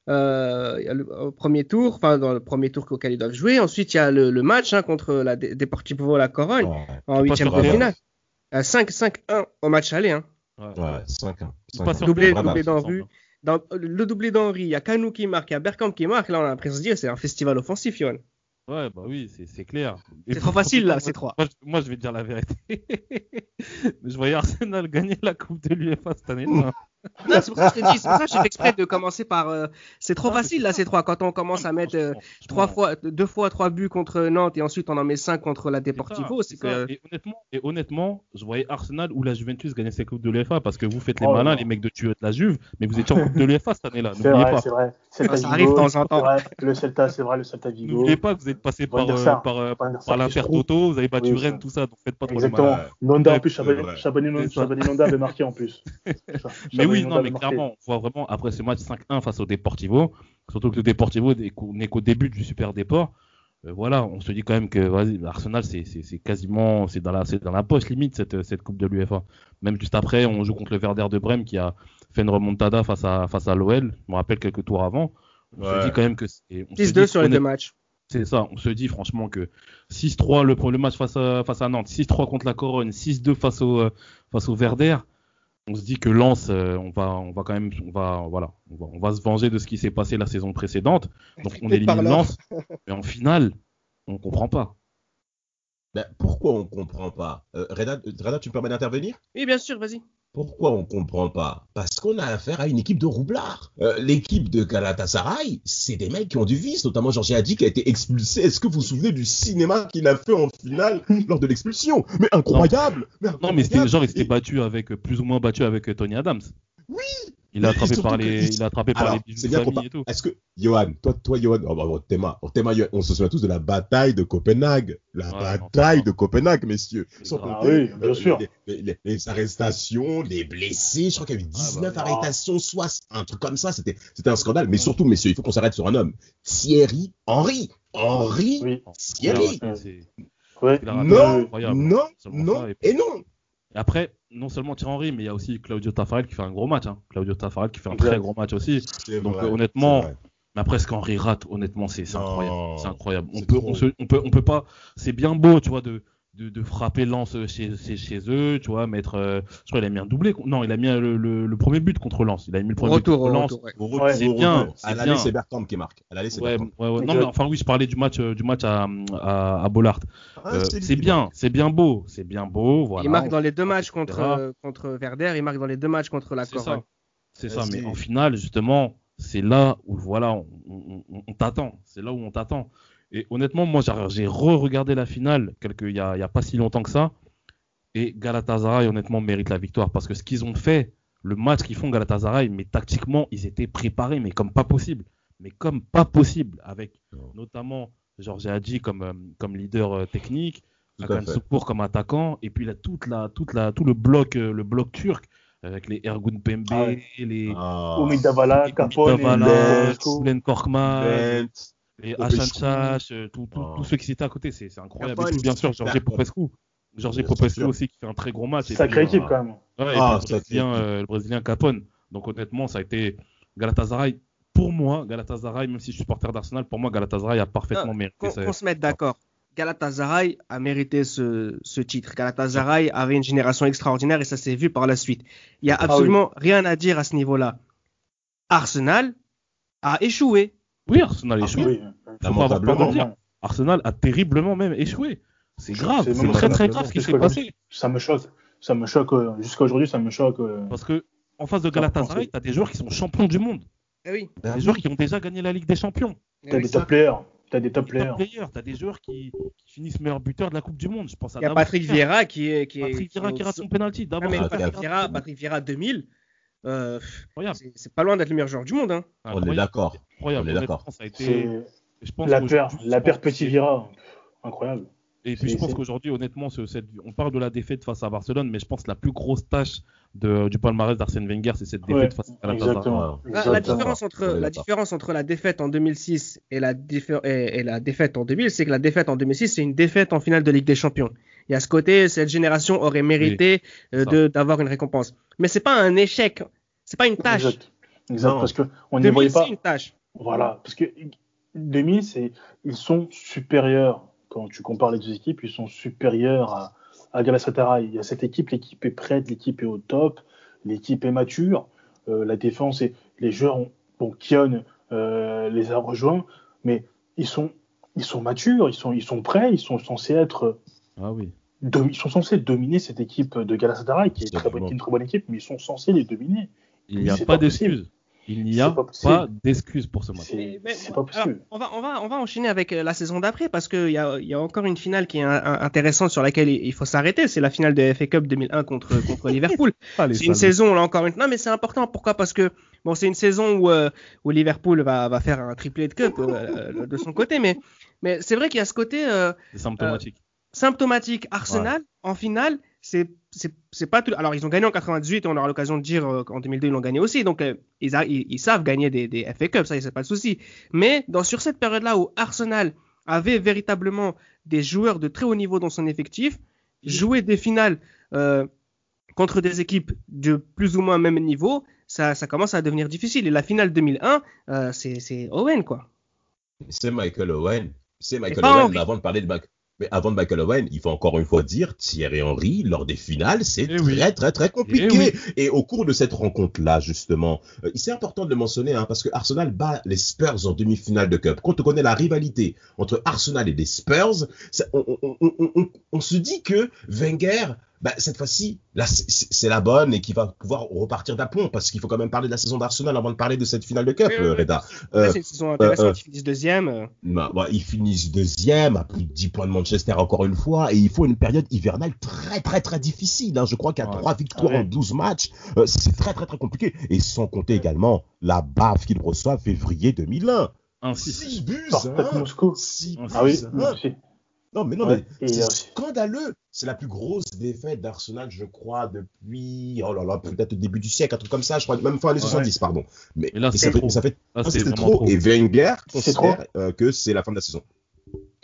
Euh, il y a le, au premier tour, enfin dans le premier tour auquel ils doivent jouer. Ensuite il y a le, le match hein, contre la Deportivo La Corogne en huitième de finale. Euh, 5-5-1 au match aller. Hein. Ouais. ouais, 5 ans. C'est pas Cinq ans. Doublé. Dans le doublé d'Henry, il y a Kanou qui marque, il y a Bergkamp qui marque. Là on a l'impression de dire c'est un festival offensif, Yohan. Ouais, bah oui, c'est- c'est clair. Et C'est trop facile, là, c'est trois. Moi, je- moi, je vais te dire la vérité. Mais je voyais Arsenal gagner la Coupe de l'UEFA cette année. c'est pour ça que je te dis, c'est pour ça que j'ai fait exprès de commencer par. euh, c'est trop facile là, ces trois. Quand on commence à mettre euh, trois fois, deux fois trois buts contre Nantes et ensuite on en met cinq contre la Deportivo, c'est que. Et honnêtement, et honnêtement, je voyais Arsenal ou la Juventus gagner ces coupes de l'UEFA parce que vous faites les Oh, malins, non. les mecs de tuer de la Juve, mais vous étiez en Coupe de l'UEFA cette année-là. C'est N'oubliez vrai, pas. c'est vrai. Celta Ça Vigo, arrive de temps en temps. c'est vrai. Le Celta, c'est vrai, le Celta Vigo. N'oubliez pas que vous êtes passé par, euh, par, euh, par l'Inter. Toto, vous avez battu Oui, Rennes, tout ça, donc faites pas trop Exactement. Nonda, en plus, Chabani, Nonda avait marqué en plus. Mais oui, non, mais clairement, on voit vraiment après ce match 5-1 face au Deportivo, surtout que le Deportivo n'est qu'au début du Super Déport. euh, voilà, on se dit quand même que vas-y, Arsenal, c'est quasiment, c'est dans la, dans la poche limite cette, cette coupe de l'UEFA. Même juste après, on joue contre le Werder de Brême qui a fait une remontada face à face à l'OL. Je me rappelle quelques tours avant. On se dit quand même que c'est on se 6-2 dit sur les deux matchs. C'est ça, on se dit franchement que 6-3 le, le match face à, face à Nantes, 6-3 contre la Corogne, 6-2 face au, euh, face au Verder. On se dit que Lens, euh, on va, on va quand même, on va, voilà, on va, on va se venger de ce qui s'est passé la saison précédente. Donc on élimine. Lens, mais en finale, on comprend pas. Ben, pourquoi on comprend pas? Euh, Reda, Reda, tu me permets d'intervenir? Oui, bien sûr, vas-y. Pourquoi on comprend pas? Parce qu'on a affaire à une équipe de roublards. Euh, L'équipe de Galatasaray, c'est des mecs qui ont du vice, notamment Georges Hadji qui a été expulsé. Est-ce que vous vous souvenez du cinéma qu'il a fait en finale lors de l'expulsion? Mais incroyable Non, mais c'était genre, il s'était battu avec, plus ou moins battu avec Tony Adams. Oui Il a attrapé par que- les, il a attrapé par Alors, les c'est bien tout. Est-ce que, Johan, toi, toi, Johan, oh, bah, oh, Théma, oh, Théma, Johan, on se souvient tous de la bataille de Copenhague. La Ouais, bataille de Copenhague, messieurs. Sans compter, Ah oui, bien sûr. Les, les- les- les arrestations, les blessés, je crois qu'il y a eu bah 19 oui. arrestations, soit un truc comme ça. C'était, c'était un scandale. Mais surtout, messieurs, il faut qu'on s'arrête sur un homme. Thierry Henry. Henry Oui. Thierry. Ouais, Non, non, non et- et non. Et après, non seulement Thierry Henry, mais il y a aussi Claudio Taffarel qui fait un gros match. Hein. Claudio Taffarel qui fait un Exact. très gros match aussi. Donc, vrai, honnêtement. Mais après, ce qu'Henry rate, honnêtement, c'est incroyable. C'est incroyable. On peut, trop. on, se- on peut, on peut pas. C'est bien beau, tu vois, de, de, de frapper Lens chez, chez, chez eux, tu vois, mettre. euh, je crois qu'il a mis un doublé. Non, il a mis le, le, le premier but contre Lens. Il a mis le premier Retour, but contre Lens. retour, ouais. Ouais, c'est bien, À l'aller, c'est Bergkamp qui marque. À l'aller, c'est Ouais, Bergkamp. ouais, ouais. Non, mais enfin, oui, je parlais du match, euh, du match à, à, à Bollard. Ah, Euh, c'est bien, c'est bien beau, c'est bien beau. Voilà. il marque dans les deux matchs contre, euh, contre Werder, il marque dans les deux matchs contre la ça. C'est ça, Vas-y. mais en finale, justement, c'est là où voilà, on, on- on- on t'attend. C'est là où on t'attend. Et honnêtement, moi, j'ai- re-regardé la finale il y a, pas si longtemps que ça. Et Galatasaray, honnêtement, mérite la victoire parce que ce qu'ils ont fait, le match qu'ils font Galatasaray, mais tactiquement, ils étaient préparés, mais comme pas possible. Mais comme pas possible, avec notamment Georges Hadji comme, euh, comme leader euh, technique, Hakan fait. Soukour comme attaquant, et puis là, toute la, toute la, tout le bloc, euh, le bloc turc, avec les Ergun Pembe, Ah ouais. les Ah. Oumid Davala, les Capone, Korkmaz, Popescu. Hassan Chash, Ah. tous ceux qui étaient à côté, c'est incroyable. Et puis, bien sûr, Georges. Popescu. Georges Popescu aussi qui fait un très gros match. Et puis, équipe quand même. Ouais, et Ah, le, Brésilien, euh, le Brésilien Capone. Donc honnêtement, ça a été Galatasaray. Pour moi, Galatasaray, même si je suis supporter d'Arsenal, pour moi, Galatasaray a parfaitement Ah, mérité. Qu'on ça. qu'on se mette d'accord. Galatasaray a mérité ce, ce titre. Galatasaray avait une génération extraordinaire et ça s'est vu par la suite. Il n'y a Ah oui. absolument rien à dire à ce niveau-là. Arsenal a échoué. Oui, Arsenal a Ah, échoué. Oui. Faut pas avoir peur de le Lamentablement. dire. Arsenal a terriblement même échoué. C'est grave, C'est très très grave ce qui s'est passé. Ça me choque. Ça me choque. euh, Jusqu'à aujourd'hui, ça me choque. euh. Parce que en face de Galatasaray, tu as des joueurs qui sont champions du monde. Eh oui. Des joueurs qui ont déjà gagné la Ligue des Champions. Eh T'as oui. des top players. T'as des top Des players. top players. Tu as des joueurs qui, qui finissent meilleur buteur de la Coupe du Monde. Je pense à Il y a Patrick Vieira. Qui est. Patrick Vieira qui rate son penalty. Ah, D'abord, mais Ah, Patrick Vieira. Vieira, Patrick Vieira 2000, euh, c'est- pas loin d'être le meilleur joueur du monde. Hein. On est d'accord. On est d'accord. Je pense la paire, la paire Petit Vira. Incroyable. Et puis je pense qu'aujourd'hui, honnêtement, ce- cette- on parle de la défaite face à Barcelone, mais je pense que la plus grosse tâche de- du palmarès d'Arsène Wenger, c'est cette défaite Ouais, face à Galatasaray. exactement. Ah, La, la différence entre, la différence entre la défaite en 2006 et la, diffé- et, et la défaite en 2000, c'est que la défaite en 2006, c'est une défaite en finale de Ligue des Champions. Il y a ce côté, cette génération aurait mérité euh, ça. de- d'avoir une récompense. Mais c'est pas un échec, c'est pas une tâche. Exact. Exact. Parce que on ne 2000, voyait pas. c'est une tâche. Voilà. Parce que 2000, c'est ils sont supérieurs. Quand tu compares les deux équipes, ils sont supérieurs à, à Galatasaray. Il y a cette équipe, l'équipe est prête, l'équipe est au top, l'équipe est mature. Euh, la défense et les joueurs, ont, bon, Kion euh, les a rejoints, mais ils sont, ils sont matures, ils sont, ils sont prêts, ils sont censés être Ah oui. dom- ils sont censés dominer cette équipe de Galatasaray, qui est, très bonne, qui est une très bonne équipe, mais ils sont censés les dominer. Il n'y a pas d'excuses. Il n'y a pas pour ce match. C'est pas alors, possible. on, va, on, va, on va enchaîner avec euh, la saison d'après parce qu'il y a, il y a encore une finale qui est un- un- intéressante sur laquelle il il faut s'arrêter. C'est la finale de FA Cup 2001 contre, contre Liverpool. Ah, C'est une saison, là encore une Non, mais c'est important. Pourquoi? Parce que bon, c'est une saison où, euh, où Liverpool va, va faire un triplé de cup euh, euh, de son côté. Mais, mais c'est vrai qu'il y a ce côté euh, C'est symptomatique. Symptomatique. Arsenal, en finale, c'est c'est c'est pas tout. Alors, ils ont gagné en 98 et on aura l'occasion de dire euh, qu'en 2002, ils l'ont gagné aussi. Donc, euh, ils, a- ils, ils savent gagner des, des FA Cup, ça, c'est pas de souci. Mais dans, sur cette période-là où Arsenal avait véritablement des joueurs de très haut niveau dans son effectif, jouer des finales euh, contre des équipes de plus ou moins même niveau, ça, ça commence à devenir difficile. Et la finale 2001, euh, c'est Owen, quoi. C'est Michael Owen. C'est Michael Owen. Henry. Mais avant de parler de Mac- mais avant de Michael Owen, il faut encore une fois dire Thierry Henry lors des finales, c'est Eh très, oui. très très compliqué. Eh oui. Et au cours de cette rencontre-là, justement, euh, c'est important de le mentionner hein, parce que Arsenal bat les Spurs en demi-finale de Cup. Quand on connaît la rivalité entre Arsenal et les Spurs, ça- on, on- on- on- on- on se dit que Wenger, bah, cette fois-ci, là, c'est- la bonne et qu'il va pouvoir repartir d'aplomb parce qu'il faut quand même parler de la saison d'Arsenal avant de parler de cette finale de Cup, Oui, oui, euh, oui, Reda. Euh, c'est une saison intéressante, euh, ils finissent deuxième. euh. bah, bah, ils finissent deuxième, à plus de 10 points de Manchester encore une fois, et il faut une période hivernale très très très difficile. hein. Je crois qu'il y a Ouais. trois victoires Ah ouais. en 12 matchs. Euh, c'est très très très compliqué. Et sans compter également la baffe qu'il reçoit février 2001. Un 6. 6 buts hein. Ah buts, Ah oui, hein. Non mais non Ouais, mais c'est euh, scandaleux. C'est la plus grosse défaite d'Arsenal, je crois, depuis oh là là peut-être au début du siècle, un truc comme ça. Je crois même fin années Ouais. 70, pardon. Mais, là, c'est ça, fait, trop. ça fait Là, ah, c'était vraiment trop. trop. Et Wenger considère euh, que c'est la fin de la saison.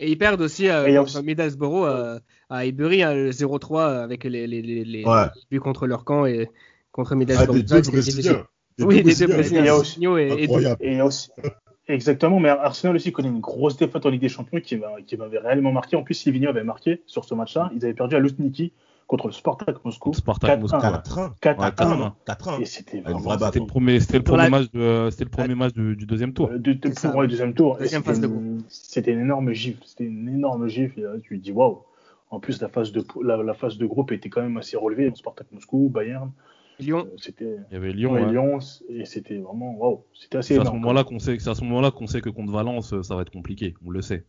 Et ils perdent aussi euh, contre Middlesbrough euh, à Highbury, hein, le 0-3 avec les, les, les, les Ouais. buts contre leur camp et contre Ah, Middlesbrough. des deux Brésiliens. Des Oui, des deux Brésiliens. Et, il y a aussi. Exactement, mais Arsenal aussi connaît une grosse défaite en Ligue des Champions qui m'a- qui m'avait réellement marqué. En plus, Silvino avait marqué sur ce match-là. Ils avaient perdu à Lutniki contre le Spartak Moscou. Spartak 4-1. Moscou. 4-1. 4 à Ouais, 4-1. 1. 4-1. Et c'était le premier, c'était le premier la- match, de, c'était le premier match du, du deuxième tour. Euh, C'est ça, ouais, deuxième tour. Et Deuxième c'était phase de une- C'était une énorme gifle. C'était une énorme gifle. Et là, tu te dis waouh. En plus, la phase de la, la phase de groupe était quand même assez relevée. Spartak Moscou, Bayern, Lyon. euh, c'était Il y avait Lyon. ouais, hein. Lyon, et c'était vraiment waouh. C'était assez C'est à ce moment-là qu'on sait, c'est à ce moment-là qu'on sait que contre Valence, euh, ça va être compliqué. On le sait.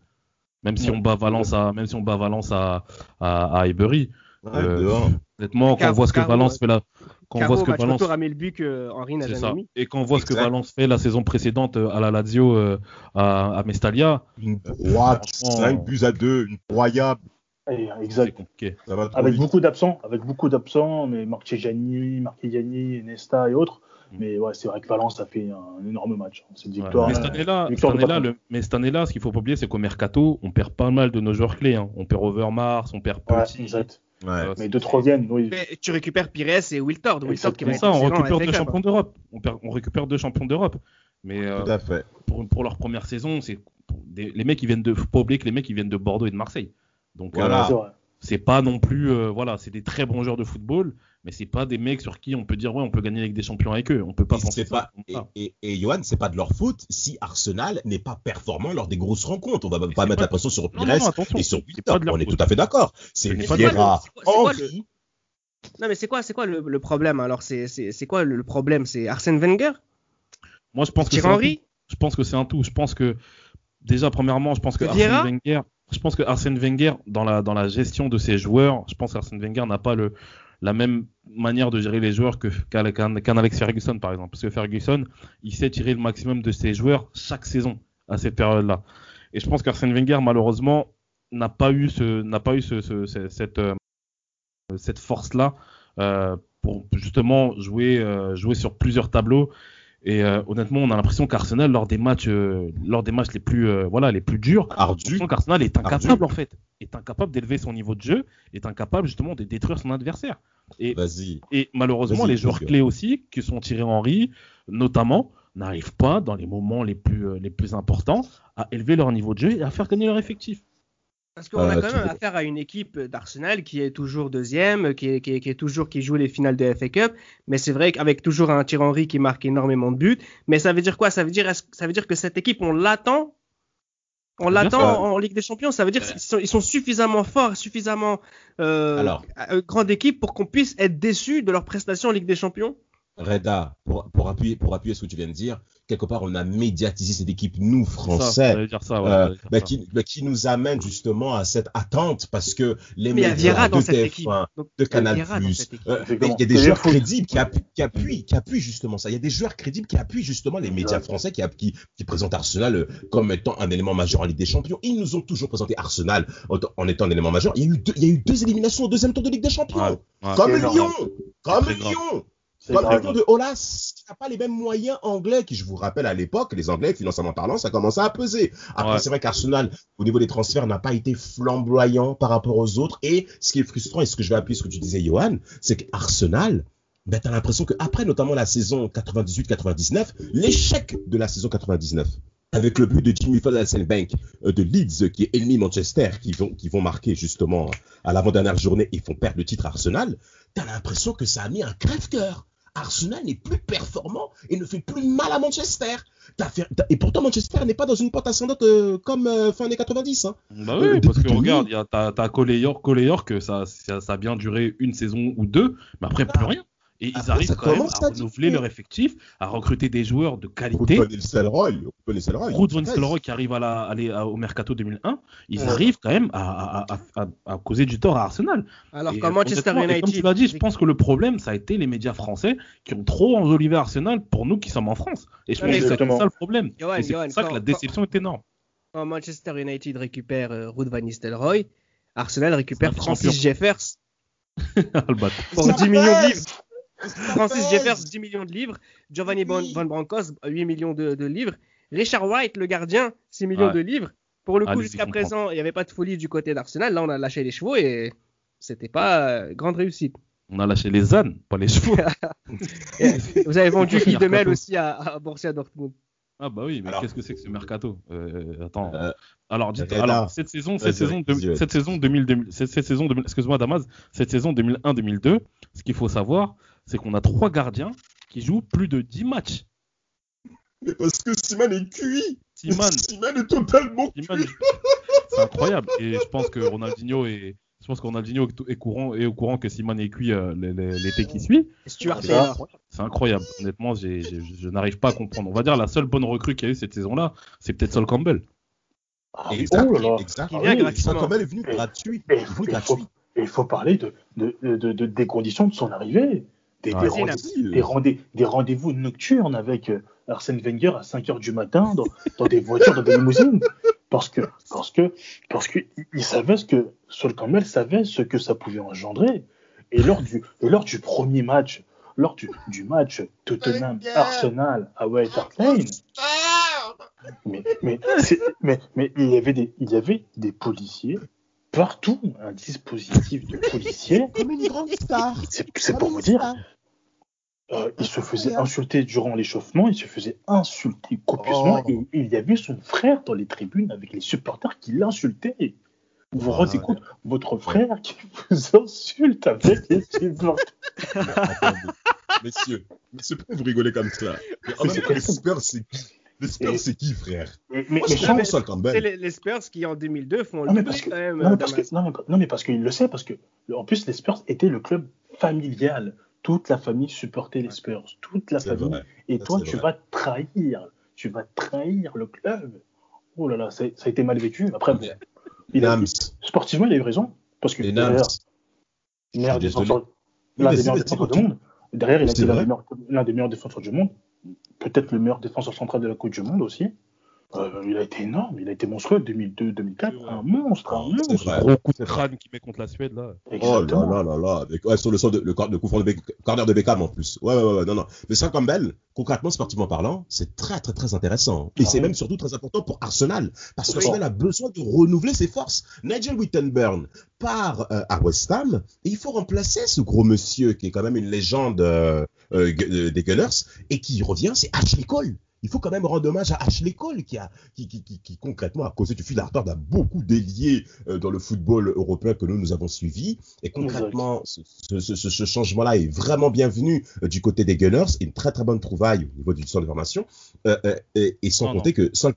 Même si Ouais. on bat Valence à, même si on bat Valence à, à, à Highbury. Ouais, Euh. Honnêtement, quand on voit ce que Valence fait là, quand on voit ce que match Valence, le but que Henry n'a jamais ça. mis. Et quand on voit ce que. Valence fait la saison précédente euh, à la Lazio, euh, à, à Mestalia, Une droite, franchement, 5 buts à 2, incroyable. Et, c'est exact. compliqué. Ça va trop Avec vite. beaucoup d'absents, avec beaucoup d'absents, mais Marchegiani, Marchegiani, Nesta et autres. Mm. Mais ouais, c'est vrai que Valence a fait un énorme match. hein. Cette Ouais. victoire. Mais cette euh, année-là, cette année-là, ce qu'il faut pas oublier, c'est qu'au mercato, on perd pas mal de nos joueurs clés. hein. On perd Overmars, on perd Ouais, Petit. exact. Ouais. Euh, Mais d'autres reviennent, oui. Mais tu récupères Pires et Wiltord. Wiltord qui va ça, on récupère deux champions d'Europe. On, récupère deux champions d'Europe. Mais euh, Tout à fait. pour, pour leur première saison, c'est les mecs ils viennent de faut pas oublier que les mecs ils viennent de Bordeaux et de Marseille. Donc Voilà. euh, C'est pas non plus euh, voilà, c'est des très bons joueurs de football, mais c'est pas des mecs sur qui on peut dire ouais, on peut gagner avec des champions avec eux. On peut pas Et, penser ça et, ça. et, et Johan, c'est pas de leur faute si Arsenal n'est pas performant lors des grosses rencontres. On va pas mettre pas- la pression sur Pires non, non, attention, et sur On est tout à fait d'accord. C'est Vieira, Henry. Non, mais c'est quoi, c'est quoi le, le problème Alors, c'est c'est- c'est quoi le, problème? C'est Arsène Wenger? Moi je pense que Thierry c'est un Henry? tout. Je pense que c'est un tout. Je pense que déjà premièrement, je pense que Arsène Wenger, je pense que Arsène Wenger dans la dans la gestion de ses joueurs, je pense qu'Arsène Wenger n'a pas le la même manière de gérer les joueurs que Ferguson par exemple parce que Ferguson, il sait tirer le maximum de ses joueurs chaque saison à cette période-là. Et je pense qu'Arsène Wenger malheureusement n'a pas eu ce pas eu ce- cette euh, cette force-là euh, pour justement jouer euh, jouer sur plusieurs tableaux et euh, honnêtement, on a l'impression qu'Arsenal, lors des matchs, euh, lors des matchs les plus, euh, voilà, les plus durs, qu'Arsenal est incapable Ardu. en fait, est incapable d'élever son niveau de jeu, est incapable justement de détruire son adversaire. Et, malheureusement, les joueurs clés aussi, qui sont Thierry Henry, notamment, n'arrivent pas dans les moments les plus, les plus importants à élever leur niveau de jeu et à faire gagner leur effectif. Parce qu'on a Euh, quand même affaire à une équipe d'Arsenal qui est toujours deuxième, qui est, qui, est, qui est toujours qui joue les finales de FA Cup. Mais c'est vrai qu'avec toujours un Thierry Henry qui marque énormément de buts. Mais ça veut dire quoi? Ça veut dire est-ce- ça veut dire que cette équipe on l'attend? On l'attend en, en Ligue des Champions? Ça veut dire qu'ils sont, ils sont suffisamment forts, suffisamment euh, Alors. euh, grande équipe pour qu'on puisse être déçu de leur prestation en Ligue des Champions? Reda, pour, pour, appuyer, pour appuyer ce que tu viens de dire, quelque part, on a médiatisé cette équipe, nous, Ça, français, ça, ouais, euh, bah, qui, bah, qui nous amène justement à cette attente parce que les Mais médias de dans cette TF1, équipe. Donc, de il y a Canal+, euh, il y a des joueurs crédibles qui, appuient, qui, appuient, qui appuient justement ça. Il y a des joueurs crédibles qui appuient justement les médias Ouais. français qui, qui, qui présentent Arsenal euh, comme étant un élément majeur en Ligue des Champions. Ils nous ont toujours présenté Arsenal en, étant un élément majeur. Il y, a eu deux, il y a eu deux éliminations au deuxième tour de Ligue des Champions. Ouais, ouais. Comme énorme. Lyon Comme. Lyon Comme l'équipe de Olas, qui n'a pas les mêmes moyens anglais, qui, je vous rappelle, à l'époque, les Anglais, financièrement parlant, ça commençait à peser. Après, Ouais. c'est vrai qu'Arsenal, au niveau des transferts, n'a pas été flamboyant par rapport aux autres. Et ce qui est frustrant, et ce que je vais appuyer ce que tu disais, Johan, c'est qu'Arsenal, ben, t'as l'impression qu'après, notamment la saison 98-99, l'échec de la saison 99, avec le but de Jimmy Bank euh, de Leeds, qui est ennemi Manchester, qui vont, qui vont marquer justement à l'avant-dernière journée et font perdre le titre à Arsenal, t'as l'impression que ça a mis un crève-cœur. Arsenal n'est plus performant et ne fait plus mal à Manchester. Fait- et pourtant, Manchester n'est pas dans une pente ascendante euh, comme euh, fin des 90. Hein. Bah Euh, oui, parce que regarde, t'as t'as Cole York, Cole York, ça, ça, ça a bien duré une saison ou deux, mais après plus rien. Et ils arrivent quand même à renouveler leur effectif, à recruter des joueurs de qualité. Ruud van Nistelrooy, Ruud van treize. Nistelrooy qui arrive à la, aller à- au mercato 2001, ils Ouais. arrivent quand même à, à, à, à, à causer du tort à Arsenal. Alors euh, Manchester United. Comme tu l'as dit, je pense que le problème, ça a été les médias français qui ont trop enjolivé Arsenal pour nous qui sommes en France. Et je Ouais, pense que c'est ça le problème. C'est pour ça quand- que la quand- déception est énorme. quand Manchester United récupère euh, Ruud van Nistelrooy, Arsenal récupère Francis champion. Jeffers pour Ça 10 millions de livres. Francis. Jeffers, 10 millions de livres. Giovanni Van, Oui. Van Bronckhorst, 8 millions de, de livres. Richard White, le gardien, 6 millions Ouais. de livres. Pour le coup, Allez-y, jusqu'à présent, il n'y avait pas de folie du côté d'Arsenal. Là, on a lâché les chevaux et c'était pas euh, grande réussite. On a lâché les ânes, pas les chevaux. Vous avez vendu. Hidemel aussi à, à Borussia Dortmund. Ah bah oui, mais qu'est-ce que c'est que ce mercato? Euh, Attends. Euh, alors, dites, Reda. alors cette saison, cette saison, de- cette saison 2000, 2000 cette, cette saison 2000 excuse-moi Damas, cette saison 2001-2002, ce qu'il faut savoir, c'est qu'on a trois gardiens qui jouent plus de 10 matchs. Mais parce que Simon est cuit. Simon est totalement cuit. c'est incroyable. Et je pense que Ronaldinho est, je pense que Ronaldinho est, est courant, est au courant que Simon est cuit euh, l'été qui suit. Stuart C'est Taylor. C'est incroyable. Honnêtement, je n'arrive pas à comprendre. On va dire la seule bonne recrue qu'il y a eu cette saison-là, c'est peut-être Sol Campbell. Ah, Exact, oh là là. exact. Qui vient Ah oui, comme elle est venue Et- gratuit. Et Il faut, venu il faut- gratuit. et il faut parler de, de, de- de- des conditions de son arrivée. Des, rendez- des, rendez- des rendez-vous nocturnes avec euh, Arsène Wenger à 5h du matin dans, dans des voitures, dans des limousines. Parce que, parce que, parce que il- savait ce que, Sol Campbell savait ce que ça pouvait engendrer. Et lors du, et lors du premier match, lors du, du match Tottenham-Arsenal à White Hart Lane, mais, mais, c'est- mais, mais il, y avait des, il y avait des policiers partout, un dispositif de policiers. Comme une grande star. C'est c'est pour vous dire, euh, il se faisait insulter durant l'échauffement, il se faisait insulter copieusement, Oh. et il y avait son frère dans les tribunes avec les supporters qui l'insultaient. Vous vous Ah, rendez compte, votre frère qui vous insulte avec les supporters. Messieurs, messieurs, pourquoi vous rigolez comme ça Mais en même c'est temps, les quel- Spurs, c'est qui? Les Spurs, c'est qui, frère? Mais, mais, Moi, mais je C'est les, les Spurs qui en 2002 font Non, mais le parce que- quand même. Non mais, parce que, non, mais, non, mais parce qu'il le sait, parce que en plus les Spurs étaient le club familial. Toute la famille supportait les Spurs, toute la famille. vrai. Et Ça, toi, tu vrai. vas trahir, tu vas trahir le club. Oh là là, ça, ça a été mal vécu. Après, bon, il a, Nams. sportivement, il a eu raison. Parce que derrière, l'un mais des meilleurs mais défenseurs du monde. Derrière, il a été l'un des meilleurs défenseurs du monde. Peut-être le meilleur défenseur central de la Coupe du Monde aussi. Euh, il a été énorme, il a été monstrueux 2002-2004. C'est vrai. Un monstre, un c'est monstre. vrai. Gros coup de crâne qu'il met contre la Suède là. Oh là Exactement. là là là, avec, ouais, sur le sol de, le, coup de corner de Beckham en plus. Ouais, ouais, ouais, ouais, non, non. Mais ça, Campbell, concrètement, sportivement parlant, c'est très, très, très intéressant. Et Ah c'est oui. même surtout très important pour Arsenal. Parce Oui. qu'Arsenal a besoin de renouveler ses forces. Nigel Wittenburn part euh, à West Ham et il faut remplacer ce gros monsieur qui est quand même une légende euh, des Gunners et qui revient, c'est Ashley Cole. Il faut quand même rendre hommage à Ashley Cole qui a, qui, qui, qui, qui concrètement a causé du fil à retordre à beaucoup d'ailiers euh, dans le football européen que nous, nous avons suivi. Et concrètement, ce, ce, ce, ce changement-là est vraiment bienvenu euh, du côté des Gunners. Une très très bonne trouvaille au niveau du centre de formation. Euh, euh, et, et sans Non, compter que Sol.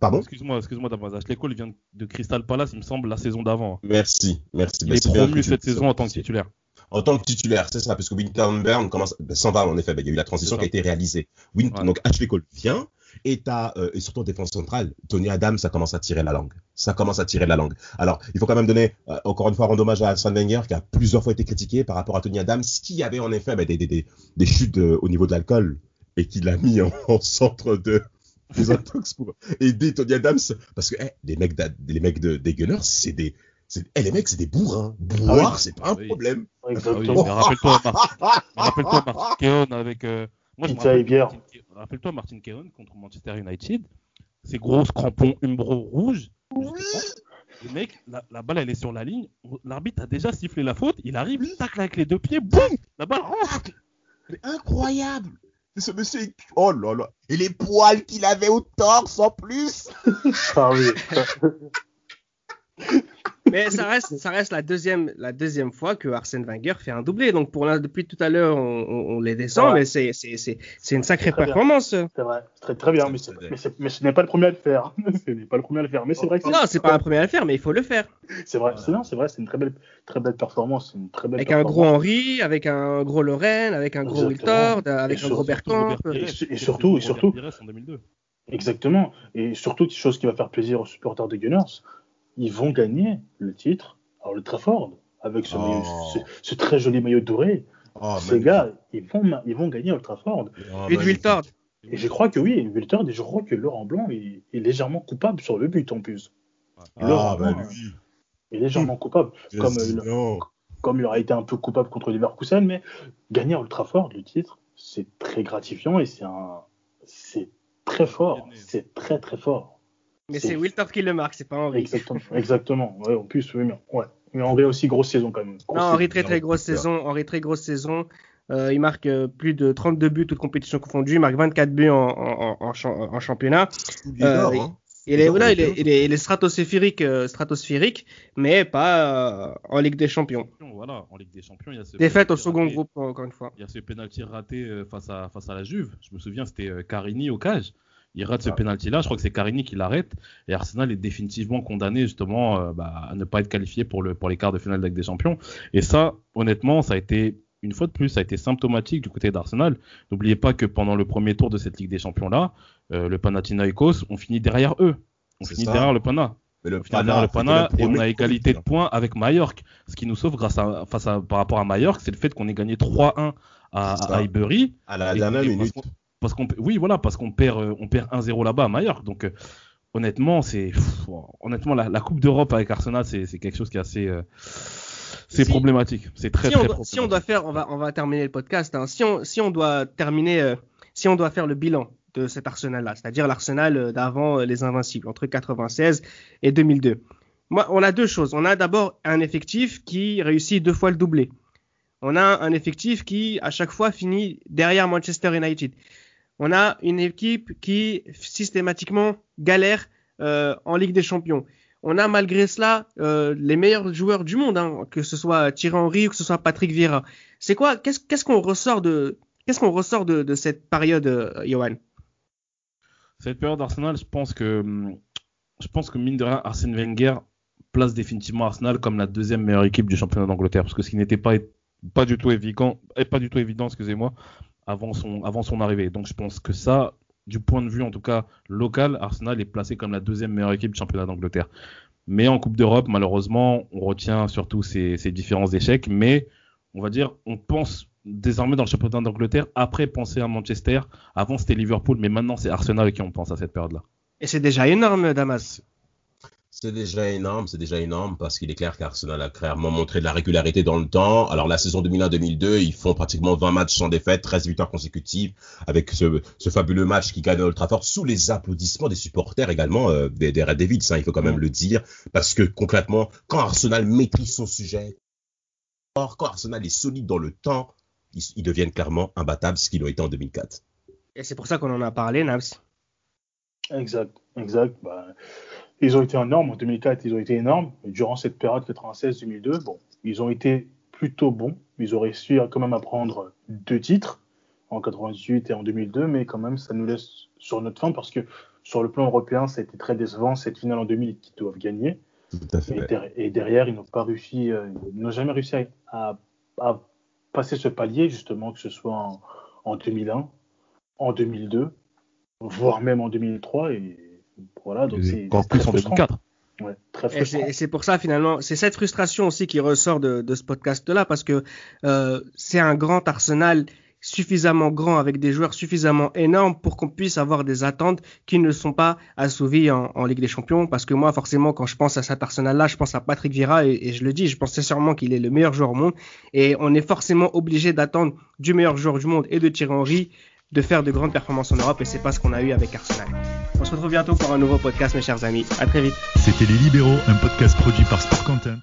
Pardon? Excuse-moi, excuse-moi Damas. Ashley Cole vient de Crystal Palace, il me semble, la saison d'avant. Merci, merci. Il merci est promu cette saison en tant que titulaire. En tant que titulaire, c'est ça, parce que Winterburn commence, ben, s'en va en effet, ben, il y a eu la transition qui a été réalisée. Win- Ouais. Donc Ashley Cole vient, et t'as, euh, et surtout en défense centrale, Tony Adams, ça commence à tirer la langue. Ça commence à tirer la langue. Alors, il faut quand même donner, euh, encore une fois, rendre hommage à Arsène Wenger, qui a plusieurs fois été critiqué par rapport à Tony Adams, qui avait en effet ben, des, des, des, des chutes euh, au niveau de l'alcool, et qui l'a mis en, en centre de, des intox pour aider Tony Adams, parce que, eh, les mecs, les mecs de, des Gunners, c'est des, eh, les mecs, c'est des bourrins. Boire, Ah oui. c'est pas un Oui. problème. Ah oui, Exactement. mais rappelle-toi Martin, mais rappelle-toi Martin Keown avec. euh, moi, je me Rappelle-toi Martin Keown contre Manchester United. Ces grosses crampons Umbro rouges. Le mec, la, la balle, elle est sur la ligne. L'arbitre a déjà sifflé la faute. Il arrive, il tacle avec les deux pieds. Boum La balle rentre. C'est incroyable. Ce monsieur, oh là là. Et les poils qu'il avait au torse en plus. Ah oui. Mais ça reste, ça reste la deuxième, la deuxième fois que Arsène Wenger fait un doublé. Donc pour là, depuis tout à l'heure, on, on- on les descend, mais c'est, c'est, c'est, c'est une sacrée performance. C'est vrai, c'est très, très bien, mais, c'est- mais, c'est- mais ce n'est pas le premier à le faire. ce n'est pas le premier à le faire, mais c'est vrai que Non, c'est pas un premier à le faire, mais il faut le faire. C'est vrai, c'est non, c'est vrai, c'est une très belle, très belle performance, une très belle Avec un gros. Henry, avec un gros Lorraine, avec un gros. Wiltord, avec Et un gros. Robert Et- et surtout- et surtout- Pires en 2002. Exactement. Et surtout, chose qui va faire plaisir aux supporters des Gunners, ils vont gagner le titre à Old Trafford avec ce, Oh. maillot- ce, ce très joli maillot doré. Oh, Ces gars, ils vont, ma- ils vont gagner à Old Trafford. Et de Wiltord. Et je crois que oui, Wiltord, et je crois que Laurent Blanc est, est légèrement coupable sur le but en plus. Ah, Laurent bah Blanc lui. est légèrement coupable. Comme, euh, comme il aura été un peu coupable contre Leverkusen, mais gagner à Old Trafford, le titre, c'est très gratifiant et c'est un, c'est très fort, c'est très très fort. Mais C'est- Wiltord qui le marque, c'est pas Henry. Exactement, exactement. Ouais, en plus, oui, mais, ouais. mais Henri a aussi grosse saison quand même. Grosse Non. Henry très très grosse saison. Henry très grosse saison. Euh, il marque euh, plus de 32 buts, toutes compétitions confondues. Il marque 24 buts en, en, en, en champ- en championnat. Il est Euh, mort, il- hein. Il est, voilà, il est, il est, il est stratosphérique, euh, stratosphérique, mais pas euh, en Ligue des Champions. Voilà, en Ligue des Champions, il y a ce Défaite au second raté. groupe, encore une fois. Il y a ce penalty raté face à, face à la Juve. Je me souviens, c'était euh, Carini au cage. Il rate ce Ah. penalty-là. Je crois que c'est Carini qui l'arrête. Et Arsenal est définitivement condamné justement euh, bah, à ne pas être qualifié pour, le, pour les quarts de finale de la Ligue des Champions. Et ça, honnêtement, ça a été, une fois de plus, ça a été symptomatique du côté d'Arsenal. N'oubliez pas que pendant le premier tour de cette Ligue des Champions-là, euh, le Panathinaikos, on finit derrière eux. On finit ça. derrière le Pana. Mais le On finit derrière le c'était Pana le et on a égalité de points avec Mallorca. Ce qui nous sauve grâce à, face à, par rapport à Mallorca, c'est le fait qu'on ait gagné 3-1 à, à. À la dernière minute. Parce qu'on, oui, voilà, parce qu'on perd, euh, on perd 1-0 là-bas à Mallorca. Donc, euh, honnêtement, c'est, honnêtement, la, la Coupe d'Europe avec Arsenal, c'est, quelque chose qui est assez, euh, c'est Si- problématique. C'est très, si, très problématique. si on doit faire, on va, on va terminer le podcast. hein. Si, on, si on doit terminer, euh, si on doit faire le bilan de cet Arsenal-là, c'est-à-dire l'Arsenal euh, d'avant euh, les Invincibles, entre 96 et 2002. Moi, on a deux choses. On a d'abord un effectif qui réussit deux fois le doublé. On a un effectif qui, à chaque fois, finit derrière Manchester United. On a une équipe qui systématiquement galère euh, en Ligue des Champions. On a malgré cela euh, les meilleurs joueurs du monde, hein, que ce soit Thierry Henry ou que ce soit Patrick Vieira. C'est quoi Qu'est-ce qu'on ressort de cette période, euh, Johan? Cette période d'Arsenal, je pense que, je pense mine de rien, Arsène Wenger place définitivement Arsenal comme la deuxième meilleure équipe du championnat d'Angleterre, parce que ce qui n'était pas du tout évident, excusez-moi, avant son, avant son arrivée. Donc je pense que ça, du point de vue en tout cas local, Arsenal est placé comme la deuxième meilleure équipe du championnat d'Angleterre. Mais en Coupe d'Europe, malheureusement, on retient surtout ces, ces différents échecs, mais on va dire, on pense désormais dans le championnat d'Angleterre, après penser à Manchester, avant c'était Liverpool, mais maintenant c'est Arsenal qui on pense à cette période-là. Et c'est déjà énorme, Damas. C'est déjà énorme, c'est déjà énorme parce qu'il est clair qu'Arsenal a clairement montré de la régularité dans le temps. Alors la saison 2001-2002, ils font pratiquement 20 matchs sans défaite, 13 victoires consécutives avec ce, ce fabuleux match qui gagne Old Trafford sous les applaudissements des supporters également euh, des, des Red Devils, hein, il faut quand même Mm. le dire parce que concrètement, quand Arsenal maîtrise son sujet, or, quand Arsenal est solide dans le temps, ils, ils deviennent clairement imbattables, ce qu'ils ont été en 2004. Et c'est pour ça qu'on en a parlé, Nabs. Exact, exact. Bah, ils ont été énormes. En 2004, ils ont été énormes. Et durant cette période 96-2002, bon, ils ont été plutôt bons. Ils ont réussi à quand même à prendre deux titres en 98 et en 2002, mais quand même, ça nous laisse sur notre fin parce que sur le plan européen, ça a été très décevant cette finale en 2000 qu'ils doivent gagner. Tout à Et, fait. der- et derrière, ils n'ont pas réussi, euh, ils n'ont jamais réussi à, à- à passer ce palier, justement, que ce soit en, en 2001, en 2002, voire même en 2003. Et voilà, donc c'est plus en frustrant. 2004. Ouais, très Et c'est pour ça finalement, c'est cette frustration aussi qui ressort de, de ce podcast-là, parce que euh, c'est un grand Arsenal suffisamment grand, avec des joueurs suffisamment énormes pour qu'on puisse avoir des attentes qui ne sont pas assouvies en, Ligue des Champions. Parce que moi, forcément, quand je pense à cet Arsenal-là, je pense à Patrick Vieira et, je le dis, je pense sincèrement qu'il est le meilleur joueur au monde. Et on est forcément obligé d'attendre du meilleur joueur du monde et de Thierry Henry de faire de grandes performances en Europe et c'est pas ce qu'on a eu avec Arsenal. On se retrouve bientôt pour un nouveau podcast mes chers amis. À très vite. C'était Les Libéraux, un podcast produit par Sport Content.